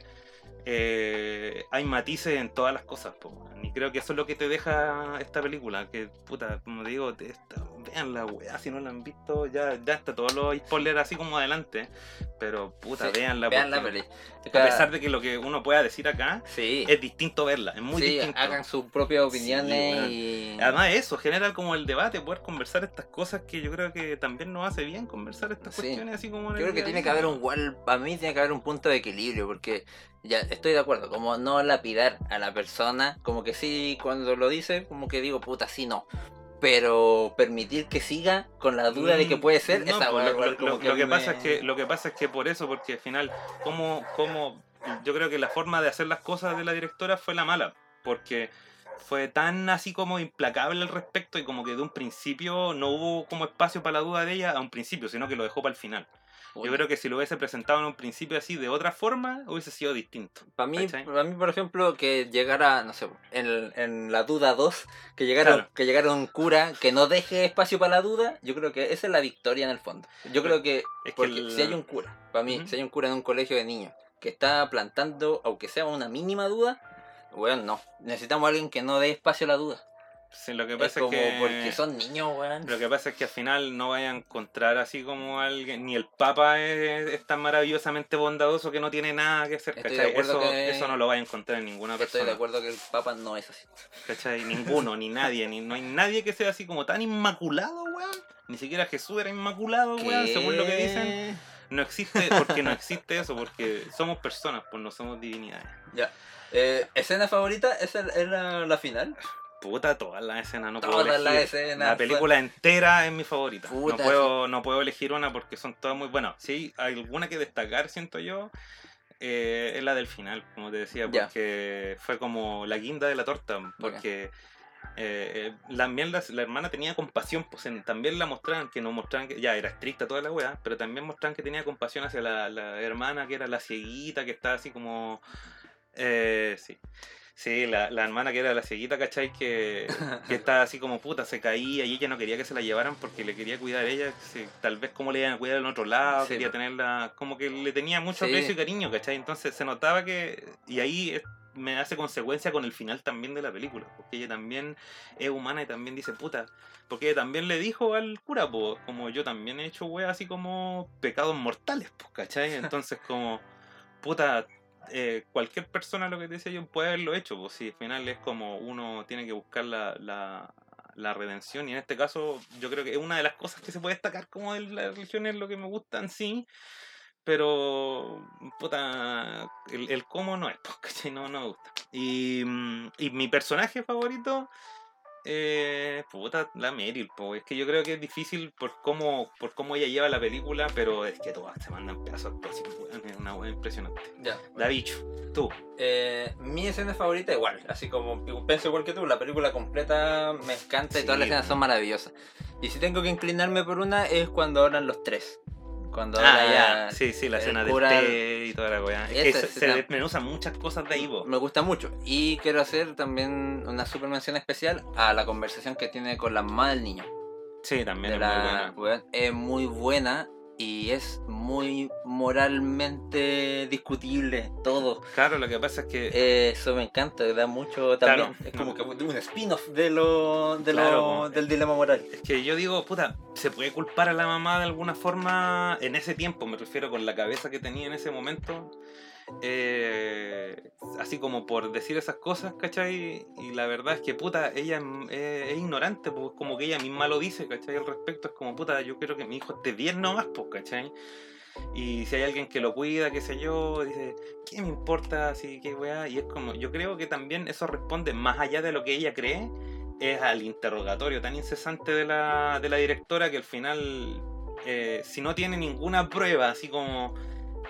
eh, hay matices en todas las cosas, po. Y creo que eso es lo que te deja esta película, que puta, como digo, te, esta, vean la weá, si no la han visto, ya, ya está todos los spoilers así como adelante, pero puta, Sí, veanla. Vean la porque peli. A pesar de que lo que uno pueda decir acá Sí. es distinto verla, es muy sí, distinto. hagan sus propias opiniones y. Además eso genera como el debate, poder conversar estas cosas que yo creo que también nos hace bien conversar estas cuestiones así como en Yo creo que tiene que haber un igual, a mí tiene que haber un punto de equilibrio, porque ya estoy de acuerdo, como no lapidar a la persona, como que sí, cuando lo dice, como que digo, puta, sí, no. Pero permitir que siga con la duda de que Mm, puede ser, no, esa pues, lo, lo- como lo- que lo pasa es que lo que pasa es que por eso, porque al final, como, como yo creo que la forma de hacer las cosas de la directora fue la mala, porque fue tan así como implacable al respecto y como que de un principio no hubo como espacio para la duda de ella a un principio, sino que lo dejó para el final. Yo creo que si lo hubiese presentado en un principio así de otra forma, hubiese sido distinto. Para mí, para mí, por ejemplo, que llegara, no sé, en, en la duda 2, que llegara, Claro. que llegara un cura que no deje espacio para la duda, yo creo que esa es la victoria en el fondo. Yo creo que, Es que porque el- si hay un cura, para mí, si hay un cura en un colegio de niños que está plantando, aunque sea una mínima duda, bueno, no. Necesitamos a alguien que no dé espacio a la duda. Sí, lo que pasa es, como que... porque son niños, weón. Lo que pasa es que al final no vaya a encontrar así como alguien, ni el Papa es, es tan maravillosamente bondadoso que no tiene nada que hacer, Estoy ¿cachai? Eso, que- eso no lo vaya a encontrar en ninguna Estoy persona, de acuerdo que el Papa no es así. ¿cachai? Ninguno, ni nadie, ni, no hay nadie que sea así como tan inmaculado, weón. Ni siquiera Jesús era inmaculado, weón, según lo que dicen. No existe, porque no existe eso, porque somos personas, pues no somos divinidades. Ya. Eh, ¿Escena favorita? ¿Esa es la, la final? Puta, todas las escenas, no puedo Todas elegir. las escenas, La película entera es mi favorita. Puta, no, puedo, no puedo elegir una porque son todas muy buenas. Sí, hay alguna que destacar, siento yo, eh, es la del final, como te decía, porque fue como la guinda de la torta. Porque eh, eh, también la, la hermana tenía compasión, pues en- también la mostraban, que no mostraban que ya era estricta toda la weá, pero también mostraban que tenía compasión hacia la, la hermana que era la cieguita, que estaba así como. Eh, sí. Sí, la, la hermana que era la cieguita, ¿cachai? Que, [LAUGHS] que estaba así como puta, se caía y ella no quería que se la llevaran porque le quería cuidar a ella, sí, tal vez como le iban a cuidar en otro lado, Sí, quería tenerla, como que le tenía mucho Sí. aprecio y cariño, ¿cachai? Entonces se notaba que, y ahí me hace consecuencia con el final también de la película, porque ella también es humana y también dice puta, porque ella también le dijo al cura, po, como yo también he hecho weas así como pecados mortales, pues, ¿cachai? Entonces como, puta, eh, cualquier persona, lo que te decía yo, puede haberlo hecho, pues si al final es como uno tiene que buscar la, la, la redención, y en este caso yo creo que es una de las cosas que se puede destacar como de la religión, es lo que me gusta en sí, pero puta, el, el cómo no es, pues, [LAUGHS] ¿cachai? No, no me gusta. Y, mm, y mi personaje favorito, eh, puta, la Meryl, po. es que yo creo que es difícil por cómo, por cómo ella lleva la película, pero es que todas se mandan pedazos weón, es una wea impresionante. Ya. Davicho, tú. Eh, mi escena favorita igual, así como pienso igual que tú, la película completa me encanta y Sí, todas las escenas son maravillosas. Y si tengo que inclinarme por una es cuando hablan los tres. Cuando Ah, ya. Sí, sí, la escena del té y toda la weá. Es que se, desmenuzan muchas cosas de ahí, po. Me gusta mucho. Y quiero hacer también una super mención especial a la conversación que tiene con la mamá del niño. Sí, también De es la- muy buena. es muy buena y es muy moralmente discutible todo. Claro, lo que pasa es que Eso me encanta, da mucho también. Claro. Es como que un spin-off de lo, de Claro, lo- del dilema moral. Es que yo digo, puta, se puede culpar a la mamá de alguna forma en ese tiempo, me refiero con la cabeza que tenía en ese momento. Eh, así como por decir esas cosas, ¿cachai? Y la verdad es que, puta, ella es, es ignorante, pues como que ella misma lo dice, ¿cachai? Al respecto es como, puta, yo quiero que mi hijo esté bien nomás, pues, ¿cachai? Y si hay alguien que lo cuida, qué sé yo, dice, ¿qué me importa? Así que weá. Y es como, yo creo que también eso responde más allá de lo que ella cree, es al interrogatorio tan incesante de la, de la directora que al final, eh, si no tiene ninguna prueba, así como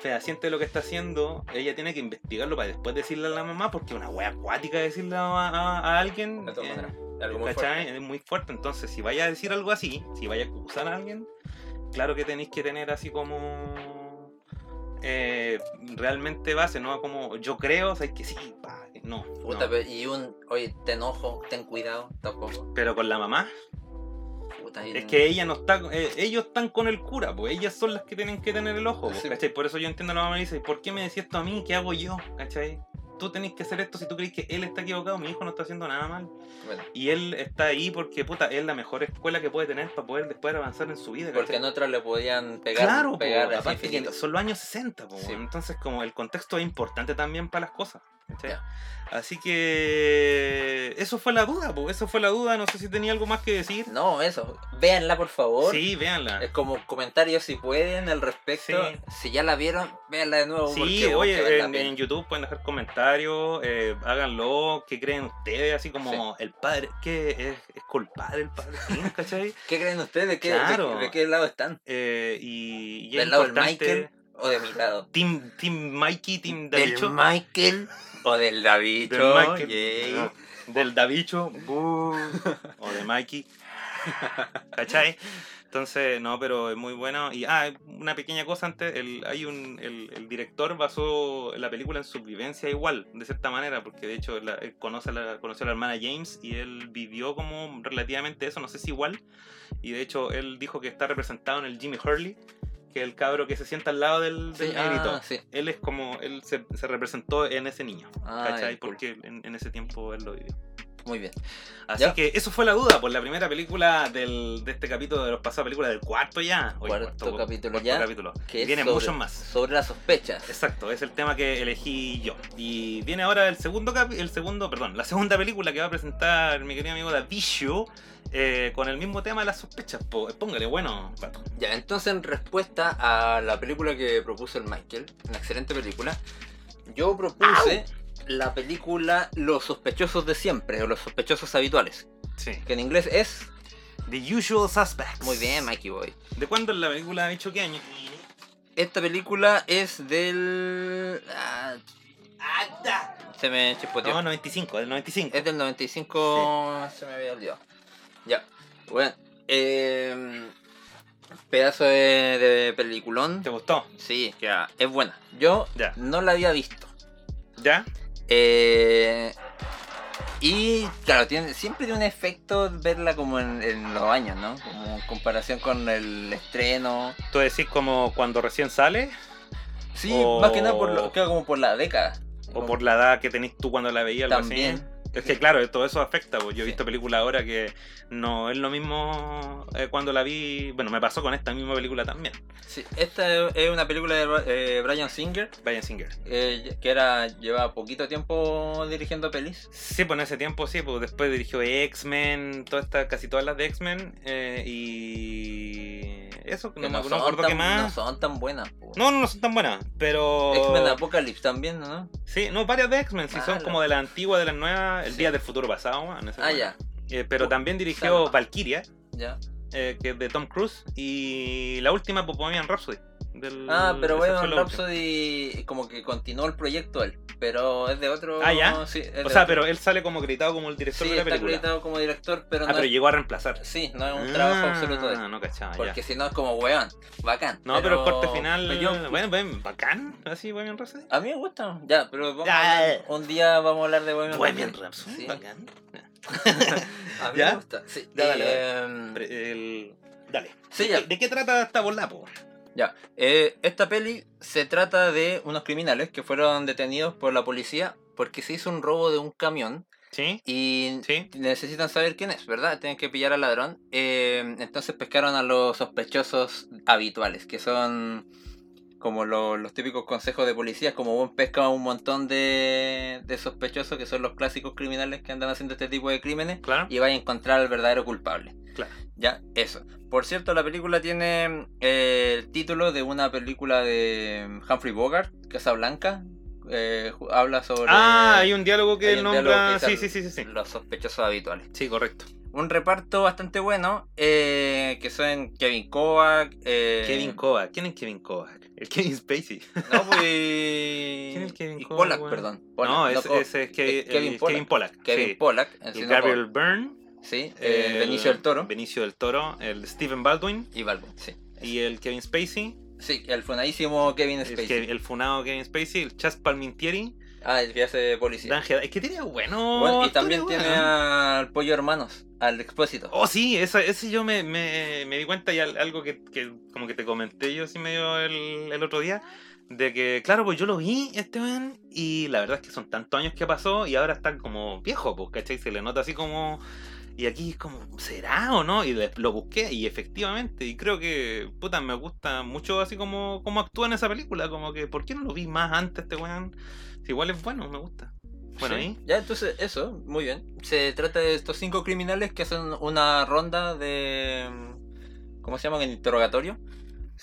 fehaciente de lo que está haciendo, ella tiene que investigarlo para después decirle a la mamá, porque una wea acuática decirle a, a- a alguien. De todas eh, maneras. Algo muy ¿cachai? fuerte. Es muy fuerte. Entonces, si vaya a decir algo así, si vaya a acusar a alguien, claro que tenéis que tener así como. eh, realmente base, ¿no? Como yo creo, sabes que sí, pa, no. Puta, no. pero- y un, oye, te enojo, ten cuidado, tampoco. Pero con la mamá, Es que ella no está. eh, ellos están con el cura, pues ellas son las que tienen que tener el ojo, Sí. ¿cachai? Por eso yo entiendo a la mamá y dice, ¿por qué me decís esto a mí? ¿Qué hago yo? ¿cachai? Tú tenés que hacer esto si tú crees que él está equivocado, mi hijo no está haciendo nada mal. bueno, Y él está ahí porque, puta, es la mejor escuela que puede tener para poder después avanzar en su vida. porque en otros le podían pegar, claro, po, pegar así aparte que son los años 60, po, Sí. entonces como el contexto es importante también para las cosas. Así que eso fue la duda, po, eso fue la duda, no sé si tenía algo más que decir. No, eso. Véanla, por favor. Sí, véanla. Es como comentarios si pueden al respecto. Sí. Si ya la vieron, véanla de nuevo. Sí, oye, en, YouTube pueden dejar comentarios, eh, háganlo, ¿qué creen ustedes? Así como el padre, ¿qué es, es culpable el padre. [LAUGHS] ¿Qué creen ustedes? ¿De qué, de- Claro. de, qué lado están? Eh, y, ¿Del lado del Michael o de mi lado? Team, team Mikey, Team ¿Del. Michael o del Davicho? Del. Yay. Del Davicho. o de Mikey. ¿Cachai? Entonces, no, pero es muy bueno. Y, ah, una pequeña cosa antes. El, hay un, el, el director basó la película en su vivencia igual, de cierta manera, porque de hecho la- él conoce a la, conoció a la hermana James y él vivió como relativamente eso, no sé si igual. Y de hecho, él dijo que está representado en el Jimmy Hurley, que es el cabro que se sienta al lado del, del Sí, negrito. ah, sí. Él es como, él se, se representó en ese niño, Ah, ¿cachai? cool. Porque en, en ese tiempo él lo vivió. Muy bien. Así Ya. que eso fue la duda por la primera película del, de este capítulo de los pasados películas del cuarto ya. Cuarto capítulo cuarto ya, capítulo. Que Vienen sobre- muchos más. Sobre las sospechas. Exacto, es el tema que elegí yo. Y viene ahora el segundo capi- el segundo, perdón, la segunda película que va a presentar mi querido amigo Davishu eh, con el mismo tema de las sospechas. Po- Póngale, bueno, Pato. Ya, entonces en respuesta a la película que propuso el Michael, una excelente película, yo propuse la película Los sospechosos de siempre, o Los sospechosos habituales, Sí. que en inglés es... The Usual Suspects. Muy bien, Mikey Boy. ¿De cuándo es la película? ¿Ha dicho qué año? Esta película es del... ah, se me chispoteó. No, 95, del 95. Es del 95, se me había olvidado. Ya, bueno, eh, pedazo de, de peliculón. ¿Te gustó? Sí, ah, es buena. Yo Ya. no la había visto. ¿Ya? Eh, y claro, tiene, siempre tiene un efecto verla como en, en los años, ¿no? Como en comparación con el estreno. ¿Tú decís como cuando recién sale? Sí, O- más que nada por lo, creo como por la década. ¿O por la edad que tenés tú cuando la veías? Algo También. así? Es que claro, todo eso afecta. Pues. Yo he visto películas ahora que no es lo mismo eh, cuando la vi. Bueno, me pasó con esta misma película también. Sí, esta es una película de eh, Brian Singer, Brian Singer. eh, que era lleva poquito tiempo dirigiendo pelis. Sí, pues en ese tiempo sí, pues después dirigió X-Men, toda esta, casi todas las de X-Men. eh, y eso, Que no, me no, acuerdo tan, qué más. no son tan buenas. No, no, no son tan buenas, pero... X-Men Apocalypse también, ¿no? Sí, no, varias de X-Men, sí, son como de la antigua, de las nuevas, el Sí. Día del Futuro Pasado. man, ese Ah, bueno. ya, Eh, pero Uh, también dirigió Salma. Valkyria, ya. eh, que es de Tom Cruise, y la última, pues, Bohemian Rhapsody. del- Ah, pero última. Rhapsody como que continuó el proyecto él, pero es de otro... Ah, ¿ya? Sí, O sea, otro. pero él sale como acreditado como el director Sí, de la está película. acreditado como director, pero Ah, no pero es... llegó a reemplazar. Sí, no es un trabajo Ah, absoluto de él. no cachaba, Porque si no es como weón, bacán. No, pero, el corte pero final, yo- bueno, ven, bacán, así, Bohemian Rhapsody. a mí me gusta, ya, pero vamos Ya, a ya, hablar- un día vamos a hablar de Bohemian Bohemian Rhapsody. Rhapsody, Sí. bacán. [LAUGHS] A mí ¿Ya? me gusta, sí. Ya, dale, Eh, el- Dale. Sí, ¿De, ya. qué- ¿De qué trata esta bola, po? Ya, eh, esta peli se trata de unos criminales que fueron detenidos por la policía porque se hizo un robo de un camión ¿Sí? y ¿Sí? necesitan saber quién es, ¿verdad? Tienen que pillar al ladrón. Eh, entonces pescaron a los sospechosos habituales, que son como lo- los típicos consejos de policías, como buen pesca un montón de, de sospechosos que son los clásicos criminales que andan haciendo este tipo de crímenes Claro. y vaya a encontrar al verdadero culpable. Claro. Ya, eso. Por cierto, la película tiene eh, el título de una película de Humphrey Bogart, Casablanca. Eh, habla sobre Ah, hay un diálogo que él nombra. que Sí, sí, sí, sí. los sospechosos habituales. Sí, correcto. Un reparto bastante bueno, eh, que son Kevin Kovac, eh, Kevin Kovac. ¿Quién es Kevin Kovac? El Kevin Spacey. No, pues. ¿Quién es el Kevin y Kovac, Pollack, weón? perdón. Pollack, no, ese, ese es es Kevin el Pollack. Kevin Pollack. Kevin sí. Pollack. El no Gabriel Byrne. Sí, eh, el Benicio del Toro. Benicio del Toro. El Stephen Baldwin. Y Balbo, sí. Y el Kevin Spacey. Sí, el funadísimo Kevin El, Spacey. que- el funado Kevin Spacey. El Chas Palmintieri. Ah, el que hace policía. Dan Hedaya. Es que tiene bueno. Bueno, y también tiene al Pollo Hermanos, al Expósito. Oh, sí, esa- ese yo me, me, me di cuenta y al- algo que, que como que te comenté yo así medio el, el otro día, de que, claro, pues yo lo vi, este man, y la verdad es que son tantos años que pasó y ahora está como viejo, pues, ¿cachai? Se le nota así como... Y aquí es como, ¿será o no? Y lo busqué y efectivamente, y creo que, puta, me gusta mucho así como, como actúa en esa película, como que, ¿por qué no lo vi más antes este weón? Si igual es bueno, me gusta. Bueno, Sí. ahí. Ya, entonces, eso, muy bien. Se trata de estos cinco criminales que hacen una ronda de. ¿Cómo se llama? En interrogatorio.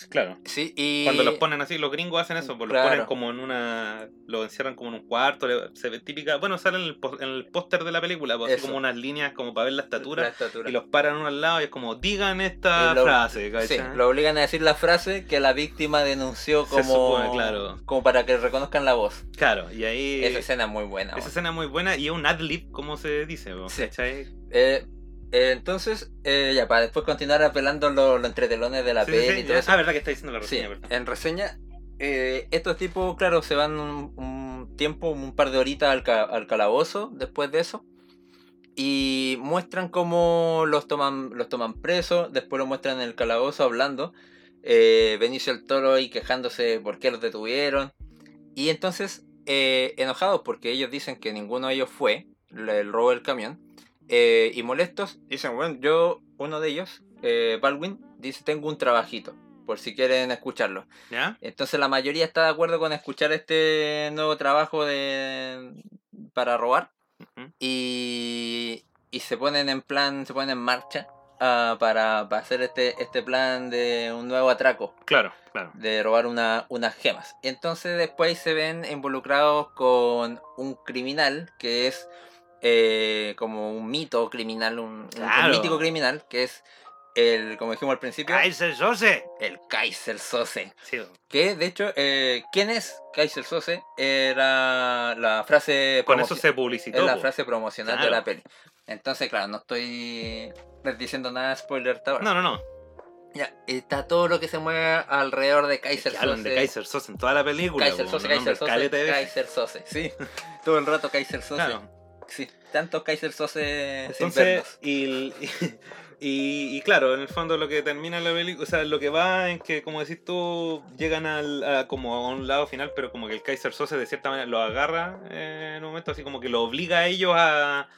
Claro. Sí, y. Cuando los ponen así, los gringos hacen eso, pues los ponen como en una. Lo encierran como en un cuarto, se ve típica. Bueno, sale en el, póster de la película, pues, así como unas líneas como para ver la La estatura. estatura. Y los paran uno al lado y es como, digan esta lo- frase, Sí, lo obligan a decir la frase que la víctima denunció Se como. supone, claro. Como para que reconozcan la voz. Claro, y ahí. Esa escena es muy buena. esa bueno. escena es muy buena y es un ad-lib, como se dice, Sí. ¿cachai? Eh, eh, entonces, eh, ya, para después continuar apelando los entretelones de la Sí, sí, peli sí, y todo eso. Ah, verdad que está diciendo la Sí, reseña, ¿verdad? en reseña, eh, estos tipos, claro, se van un, un tiempo, un par de horitas al, ca- al calabozo después de eso. Y muestran cómo los toman, los toman presos, después lo muestran en el calabozo hablando. Eh, Benicio el Toro ahí quejándose por qué los detuvieron. Y entonces, enojados porque ellos dicen que ninguno de ellos fue el robo del camión. Eh, y molestos, dicen, bueno, yo, uno de ellos, eh, Baldwin, dice, tengo un trabajito, por si quieren escucharlo. ¿Ya? Entonces la mayoría está de acuerdo con escuchar este nuevo trabajo de para robar y, y se ponen en plan, se ponen en marcha ah, para, para hacer este, este plan de un nuevo atraco, Claro, claro. de robar una, unas gemas. Entonces después se ven involucrados con un criminal que es eh, como un mito criminal, un, mítico criminal que es el, como dijimos al principio, Kaiser Jose. el Kaiser Sose. Sí, Que de hecho, eh, ¿quién es Kaiser Sose? Era la frase con eso se publicitó. es la po. frase promocional de la peli. Entonces, claro, no estoy diciendo nada de spoiler ahora. No, no, no. Ya, está todo lo que se mueve alrededor de Kaiser Que hablan Sose. de Kaiser Sose en toda la película. Kaiser Sose, Kaiser Sose. Kaiser Sose. Sí, [LAUGHS] todo el rato Kaiser Sose. Claro. Sí, tantos Kaiser Sose sin Entonces, y, [LAUGHS] y, y claro, en el fondo lo que termina la película, o sea, lo que va en que, como decís tú, llegan al, a, como a un lado final, pero como que el Kaiser Sose de cierta manera lo agarra eh, en un momento, así como que lo obliga a ellos a,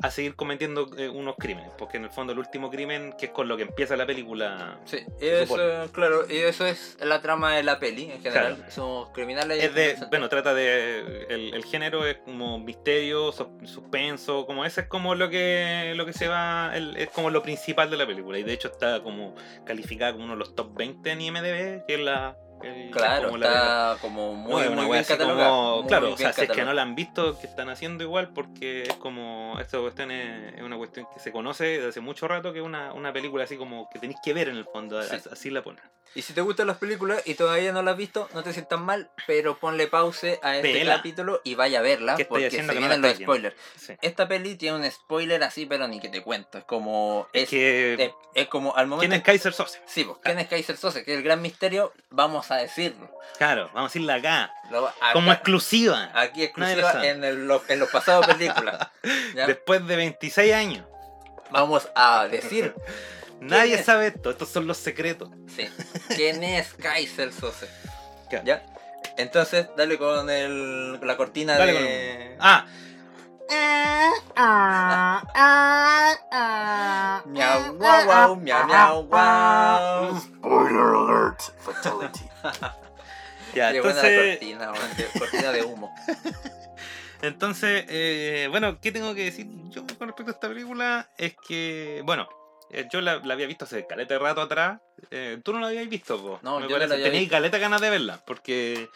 a seguir cometiendo eh, unos crímenes, porque en el fondo el último crimen, que es con lo que empieza la película, Sí, eso, claro, y eso es la trama de la peli en general. Claro. Somos criminales. es de, bueno, trata de, el, el género es como misterio, sus- suspenso, como ese es como lo que, lo que se va, el- es como lo principal de la película, y de hecho está como calificada como uno de los top 20 en IMDB, que es la... el- Claro, como la- está como muy, No, muy una bien como- muy claro, o sea, si es que no la han visto, que están haciendo igual, porque es como, esta cuestión es, es una cuestión que se conoce desde hace mucho rato, que es una, una película así como que tenéis que ver en el fondo, Sí. as- así la ponen. Y si te gustan las películas y todavía no las has visto, no te sientas mal, pero ponle pause a este capítulo y vaya a verla, ¿Qué estoy porque se que no vienen los spoilers. Sí. Esta peli tiene un spoiler así, pero ni que te cuento. Es como. Es Es, que, es, es como al momento. ¿quién es Kaiser Sose? Sí, pues, ¿quién es Kaiser Sose? Que es el gran misterio, vamos a decirlo. Claro, vamos a decirla acá, Lo- acá- como exclusiva. Aquí exclusiva en, el- los- en los pasados películas. [LAUGHS] ¿ya? Después de 26 años. Vamos a decir, [LAUGHS] Nadie es? sabe esto, estos son los secretos. sí, quién es Kaiser Sose. Claro. ¿Ya? Entonces, dale con el, la cortina Dale de... Ah, [LAUGHS] Miau, guau, guau, miau, miau, guau. Spoiler alert. Fatality. [LAUGHS] Ya, Qué buena la entonces, cortina, de- cortina de humo. [LAUGHS] entonces eh, bueno, ¿qué tengo que decir yo con respecto a esta película? Es que, bueno, eh, yo la, la había visto hace caleta de rato atrás. Eh, Tú no la habías visto, po. No, Me yo no la parece. había Tenías visto. caleta ganas de verla, porque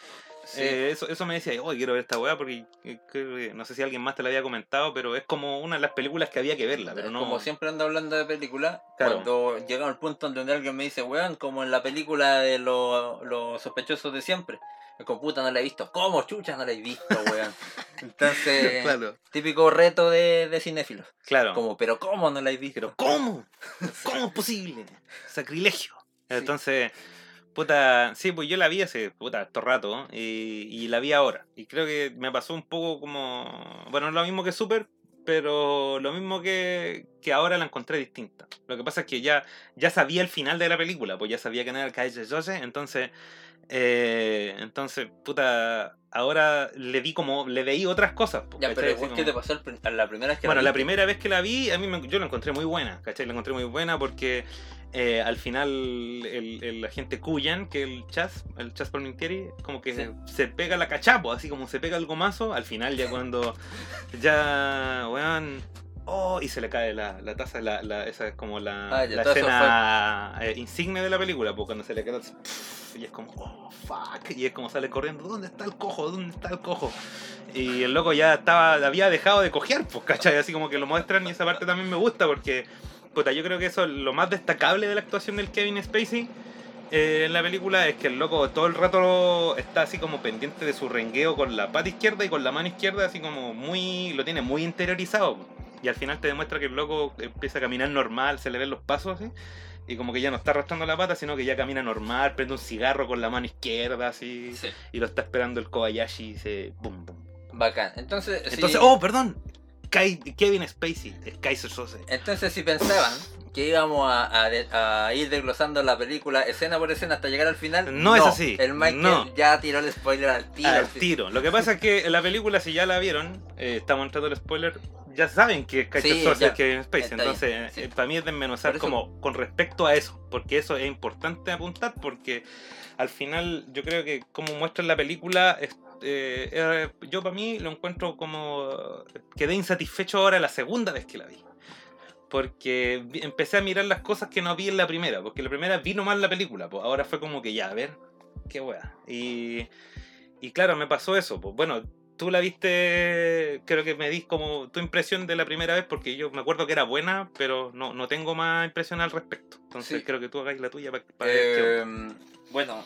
Sí. eh, eso, eso me decía, oh, quiero ver esta weá, porque eh, que- no sé si alguien más te la había comentado, pero es como una de las películas que había que verla, pero no... Como siempre ando hablando de películas, Claro. cuando llega al punto en donde alguien me dice, weón, como en la película de los los sospechosos de siempre. El computa no la he visto. ¿Cómo chucha no la he visto, weón? [LAUGHS] Entonces, Claro, típico reto de, de cinéfilos. claro. Como, pero ¿cómo no la he visto? Pero ¿cómo? [LAUGHS] ¿Cómo es posible? Sacrilegio. Entonces, puta, sí, pues yo la vi hace, puta, harto rato y, la vi ahora. Y creo que me pasó un poco como, bueno, lo mismo que Super, pero lo mismo que, que ahora la encontré distinta. Lo que pasa es que ya, ya sabía el final de la película, pues ya sabía que no era el Kaiser Jose, entonces, eh, entonces, puta, ahora le vi como, le veí otras cosas. Ya, pero Así igual, ¿qué como- te pasó la primera vez que bueno, la viste? primera vez que la vi, a mí me- yo la encontré muy buena, ¿cachai? La encontré muy buena porque eh, al final el, el agente Cuyan, que el Chas, el Chas Palmintieri, como que Sí. se pega la cachapo, así como se pega el gomazo, al final ya [LAUGHS] cuando ya, weón, oh, y se le cae la, la taza, la, la- esa es como la, Ah, ya, la escena eh, insigne de la película, porque cuando se le cae, y es como, oh, fuck, y es como sale corriendo, ¿dónde está el cojo? ¿Dónde está el cojo? Y el loco ya estaba, había dejado de cojear, pues, ¿cachai? Así como que lo muestran y esa parte también me gusta porque, puta, yo creo que eso es lo más destacable de la actuación del Kevin Spacey eh, en la película es que el loco todo el rato está así como pendiente de su rengueo con la pata izquierda y con la mano izquierda, así como muy, lo tiene muy interiorizado. Y al final te demuestra que el loco empieza a caminar normal, se le ven los pasos así. Y como que ya no está arrastrando la pata, sino que ya camina normal, prende un cigarro con la mano izquierda, así. Sí, Y lo está esperando el Kobayashi y se. Boom, boom. bacán. Entonces, Entonces, oh, perdón. Kevin Spacey, el Kaiser Sose. Entonces, si pensaban que íbamos a, a de- a ir desglosando la película escena por escena hasta llegar al final, No es así, El Michael no. ya tiró el spoiler al tiro. Al tiro. Lo que pasa es que la película, si ya la vieron, eh, estamos entrando el spoiler, ya saben que es Kaiser Sí, ya. es Kevin Spacey. Entonces, bien, sí. eh, para mí es desmenuzar como con respecto a eso. Porque eso es importante apuntar porque al final yo creo que como muestra en la película, eh, eh, yo para mí lo encuentro como... Quedé insatisfecho ahora la segunda vez que la vi. Porque empecé a mirar las cosas que no vi en la primera. Porque la primera vi nomás la película. Pues ahora fue como que ya, a ver, qué wea. Y, y claro, me pasó eso. Pues bueno, tú la viste, creo que me di como tu impresión de la primera vez. Porque yo me acuerdo que era buena, pero no, no tengo más impresión al respecto. Entonces Sí. creo que tú hagáis la tuya para ver qué onda. Eh, bueno,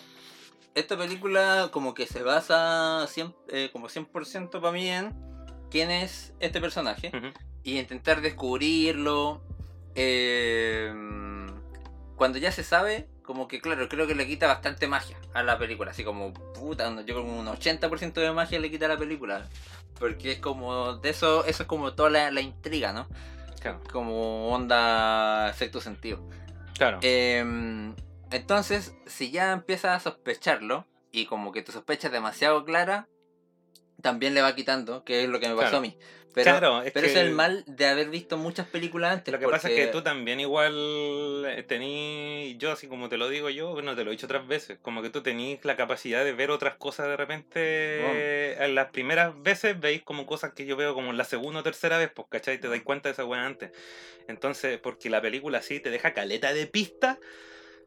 esta película como que se basa 100, eh, como 100% para mí en quién es este personaje y intentar descubrirlo. eh, cuando ya se sabe, como que claro, creo que le quita bastante magia a la película. Así como, puta, yo que un 80% de magia le quita a la película. Porque es como, de eso, eso es como toda la, la intriga, ¿no? Claro. Como onda sexto sentido. claro. Em, entonces, si ya empiezas a sospecharlo y como que tu sospecha es demasiado clara, también le va quitando, que es lo que me pasó Claro. a mí. Pero, Claro, es pero es el mal de haber visto muchas películas antes. Lo que pasa es que tú también igual eh, tení, yo así como te lo digo yo, bueno, te lo he dicho otras veces, como que tú tenís la capacidad de ver otras cosas de repente, en las primeras veces veis como cosas que yo veo como en la segunda o tercera vez, pues, ¿cachai? Te dais cuenta de esa weá antes. Entonces, porque la película sí te deja caleta de pista,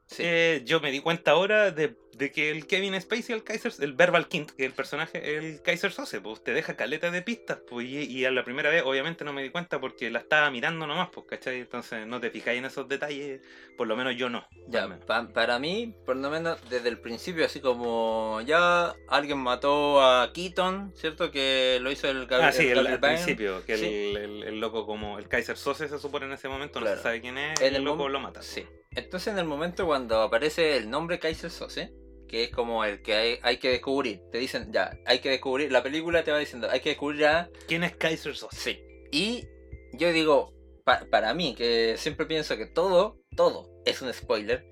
Sí. eh, yo me di cuenta ahora de, de que el Kevin Spacey, el Kaiser, el Verbal King, que es el personaje, el Kaiser Sose, pues te deja caleta de pistas, pues, y, y a la primera vez obviamente no me di cuenta porque la estaba mirando nomás, pues, ¿cachai? Entonces no te fijáis en esos detalles, por lo menos yo no. Ya, pa- para mí, por lo menos desde el principio, así como ya alguien mató a Keaton, ¿cierto? Que lo hizo el Gabriel Ah, sí, el- Gabriel al principio, que Sí. el, el- el loco como el Kaiser Sose se supone en ese momento, no se sabe quién es, el, el loco lo mata. Sí. Entonces en el momento cuando aparece el nombre Kaiser Sose, que es como el que hay, hay que descubrir, te dicen, ya, hay que descubrir, la película te va diciendo, hay que descubrir a... ¿Quién es Kaiser Sose? Sí. Y yo digo, pa- para mí, que siempre pienso que todo, todo es un spoiler,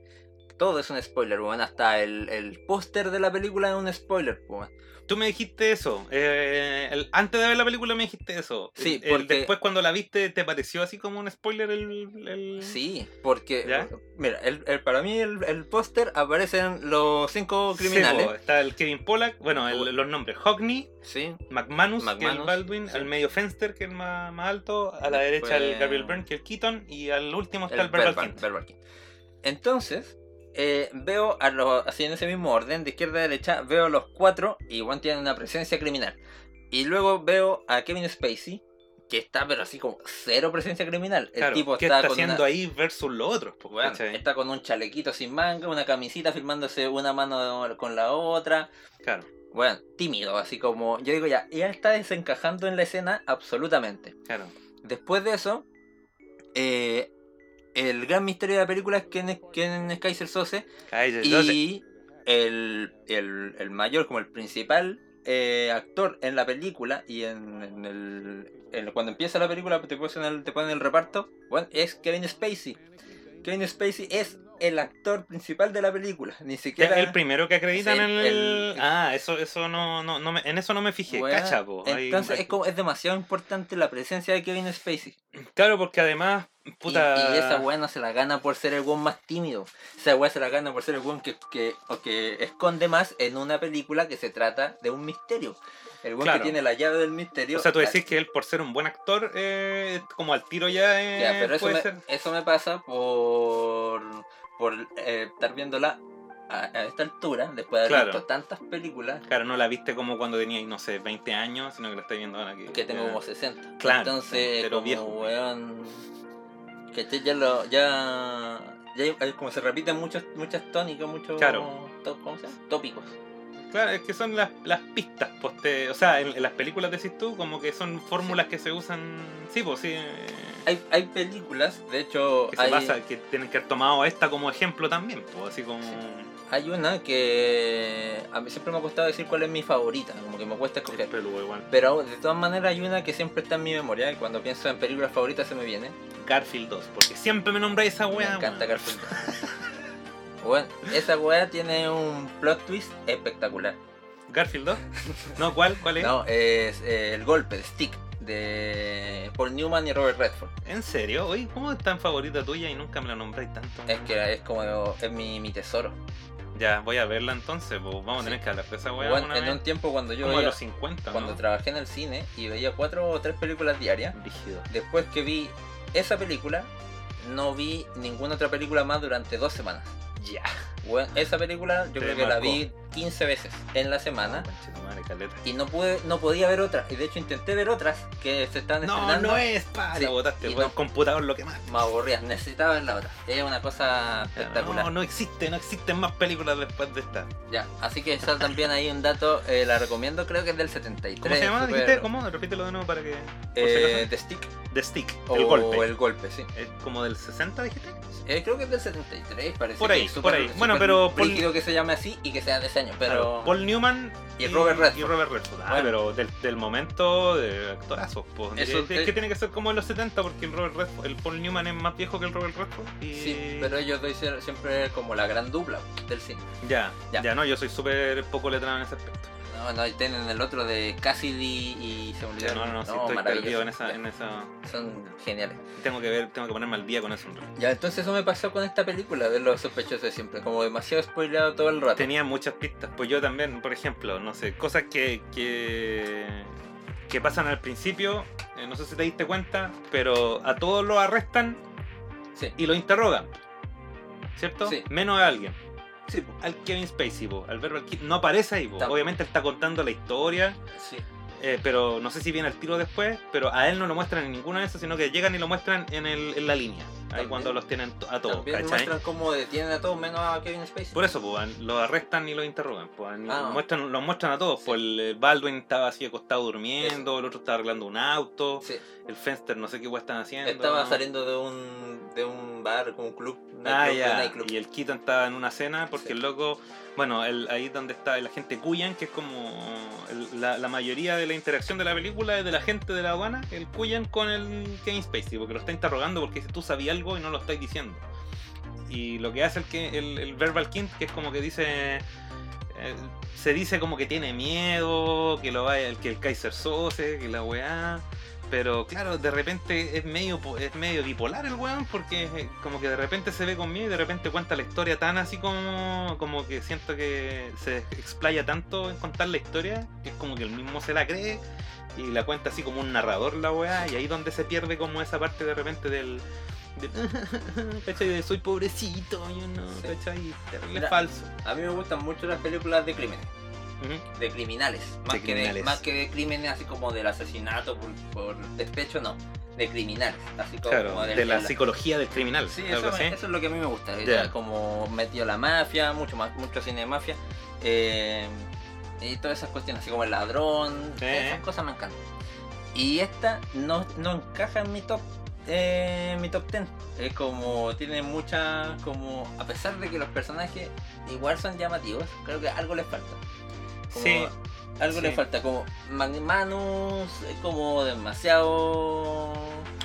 todo es un spoiler, weón. Hasta el, el póster de la película es un spoiler, weón. Tú me dijiste eso. eh, el- antes de ver la película me dijiste eso. Sí, El- porque- después cuando la viste, ¿te pareció así como un spoiler el. el- Sí, porque, ¿Ya? mira, para mí el, el póster aparecen los cinco Sí, criminales. po, está el Kevin Pollack, bueno, los nombres: Hockney, Sí, McManus, que es el McManus, Baldwin, sí. al medio Fenster, que es el más, más alto, a la Después- derecha el Gabriel Byrne, que es el Keaton, y al último está el, Verbal Kint. Entonces, eh, veo a los, así en ese mismo orden, de izquierda a derecha, veo a los cuatro y igual tienen una presencia criminal. Y luego veo a Kevin Spacey, que está pero así como cero presencia criminal. El Claro, tipo ¿Qué está, está con haciendo una, ahí versus los otros? ¿cachai? está con un chalequito sin manga, una camisita filmándose una mano con la otra. Claro, Bueno, tímido, así como yo digo ya, y él está desencajando en la escena absolutamente. claro. Después de eso, eh, el gran misterio de la película es quién es, quién es Kaiser Sose y el, el, el mayor, como el principal eh, actor en la película y en, en el, cuando empieza la película te ponen el, te ponen el reparto, bueno, es Kevin Spacey. Kevin Spacey es el actor principal de la película, ni Es siquiera... el primero que acreditan en el... el- Ah, eso, eso no, no, no me- en eso no me fijé, Weón, cacha, po. Ahí- Entonces es, como, es demasiado importante la presencia de Kevin Spacey. Claro, porque además, puta... Y, esa weá no se la gana por ser el weón más tímido. Esa weá se la gana por ser el weón que, que, o que esconde más en una película que se trata de un misterio. El Claro. que tiene la llave del misterio. O sea, tú decís que él por ser un buen actor, eh, como al tiro ya, eh, ya, pero eso puede me, ser... eso me pasa por, por eh, estar viéndola a, a esta altura, después de haber Claro. visto tantas películas Claro, no la viste como cuando tenías, no sé, 20 años, sino que la estás viendo ahora que... que tengo ya- como 60. Claro, Entonces, pero como viejo. weón. Que ya lo. Ya. Como se repiten muchos, muchas tónicas, muchos. Claro. to- ¿Cómo se llama? Tópicos. Claro, es que son las, las pistas, pues te- o sea, en, en las películas decís tú, como que son fórmulas que se usan, sí, pues sí, eh, Hay, hay películas, de hecho, que se hay, pasa, que tienen que haber tomado esta como ejemplo también, pues así como... hay una que a mí siempre me ha costado decir cuál es mi favorita, como que me cuesta escoger. peludo igual. Pero de todas maneras hay una que siempre está en mi memoria y cuando pienso en películas favoritas se me viene. Garfield 2, porque siempre me nombráis esa me weá. encanta weón. Garfield. [LAUGHS] bueno, esa weá tiene un plot twist espectacular. ¿Garfield 2? No, ¿cuál? ¿Cuál es? No, es eh, el golpe de Stick de Paul Newman y Robert Redford. ¿En serio? Oye, ¿cómo es tan favorita tuya y nunca me la nombráis tanto? Es que es como es mi, mi tesoro. Ya, voy a verla entonces, pues vamos a tener que hablar de esa weá Bueno, en vez. un tiempo cuando yo como a los 50, cuando ¿no? trabajé en el cine y veía cuatro o tres películas diarias, Rígido. después que vi esa película, no vi ninguna otra película más durante dos semanas. Ya. Bueno, esa película yo Te creo que la vi 15 veces en la semana Conchetumare, caleta. y no pude, no podía ver otras. Y de hecho intenté ver otras que se estaban No, estrenando. no es, pa, Sí, la botaste, y por no. el computador lo que más. Me aburría, necesitaba ver la otra. Es una cosa espectacular. No, no existe, no existen más películas después de esta. Ya, así que está también ahí un dato, eh, la recomiendo, creo que es del 73. ¿Cómo se llama? ¿Dijiste? ¿Cómo? Repítelo de nuevo para que. Eh. The Stick The Stick, o el golpe. el golpe, sí. ¿Es como del 60, dijiste? Eh, creo que es del 73, parece. Por ahí, por ahí. Bueno, pero Paul- que se llame así y que sea de ese año, pero... Claro, Paul Newman Y Robert Redford. Y Robert Redford. Ah, Bueno. pero del, del momento de actorazos. Pues. Eso es, que tiene que ser como en los 70 porque el Robert Redford, el Paul Newman es más viejo que el Robert Redford. Y... Sí, pero ellos hicieron siempre como la gran dupla del cine. Ya, Ya. ya, no, yo soy súper poco letrado en ese aspecto. No, no, y tienen el otro de Cassidy y se me olvidó. No, no, nombre. sí, estoy maravilloso. perdido en esa, en esa. Son geniales. Tengo que ver, tengo que ponerme al día con eso. Ya, entonces eso me pasó con esta película de los sospechosos de siempre, como demasiado spoileado todo el rato. Tenía muchas pistas, pues yo también, por ejemplo, no sé, cosas que, que, que pasan al principio, eh, no sé si te diste cuenta, pero a todos los arrestan Sí, y lo interrogan. ¿Cierto? Sí. Menos a alguien. Sí. Al Kevin Spacey, po, al Verbal Kid, no aparece ahí. po. Obviamente él está contando la historia, sí. eh, pero no sé si viene al tiro después, pero a él no lo muestran en ninguna de esas, sino que llegan y lo muestran en, el, en la línea. Ahí cuando los tienen a todos, También ¿cachai? muestran cómo detienen a todos menos a Kevin Spacey. Por eso, pues, los arrestan y los interrogan. Pues, Ah. muestran, los muestran a todos. Sí. Pues, el eh, Baldwin estaba así acostado durmiendo, el otro estaba arreglando un auto, Sí, el Fenster no sé qué están haciendo. estaba saliendo de un, de un bar, como un club. Ah, nightclub, ya. nightclub. Y el Keaton estaba en una cena porque Sí. el loco, bueno, el, ahí donde está el agente Cuyan, que es como el- la, la mayoría de la interacción de la película es de la gente de la aduana, el Cuyan con el Kevin Spacey, porque lo está interrogando porque dice tú sabías y no lo estáis diciendo. y lo que hace el, que, el, verbal kint, que es como que dice... eh, se dice como que tiene miedo, que lo vaya, que el Kaiser Sose, que la weá. Pero claro, de repente es medio es medio bipolar el weón, porque eh, como que de repente se ve conmigo y de repente cuenta la historia tan así como, como que siento que se explaya tanto en contar la historia, que es como que el mismo se la cree y la cuenta así como un narrador la weá, y ahí donde se pierde como esa parte de repente del... de- [LAUGHS] ¿Cachai? De soy pobrecito, yo no, Sí. ¿cachai? Terrible Mira. falso. A mí me gustan mucho las películas de crímenes, de criminales. Más, De que, criminales. De, más que de crímenes así como del asesinato por, por despecho, no. De criminales. Así como Claro, de la psicología del criminal. Sí, eso, me- eso es lo que a mí me gusta. Como metió la mafia, mucho más, mucho cine de mafia. eh, y todas esas cuestiones, así como el ladrón, esas cosas me encantan. Y esta no, no encaja en mi top. Eh, mi top 10 es como tiene mucha como a pesar de que los personajes igual son llamativos creo que algo les falta Como Sí, algo sí. les falta como Manus es como demasiado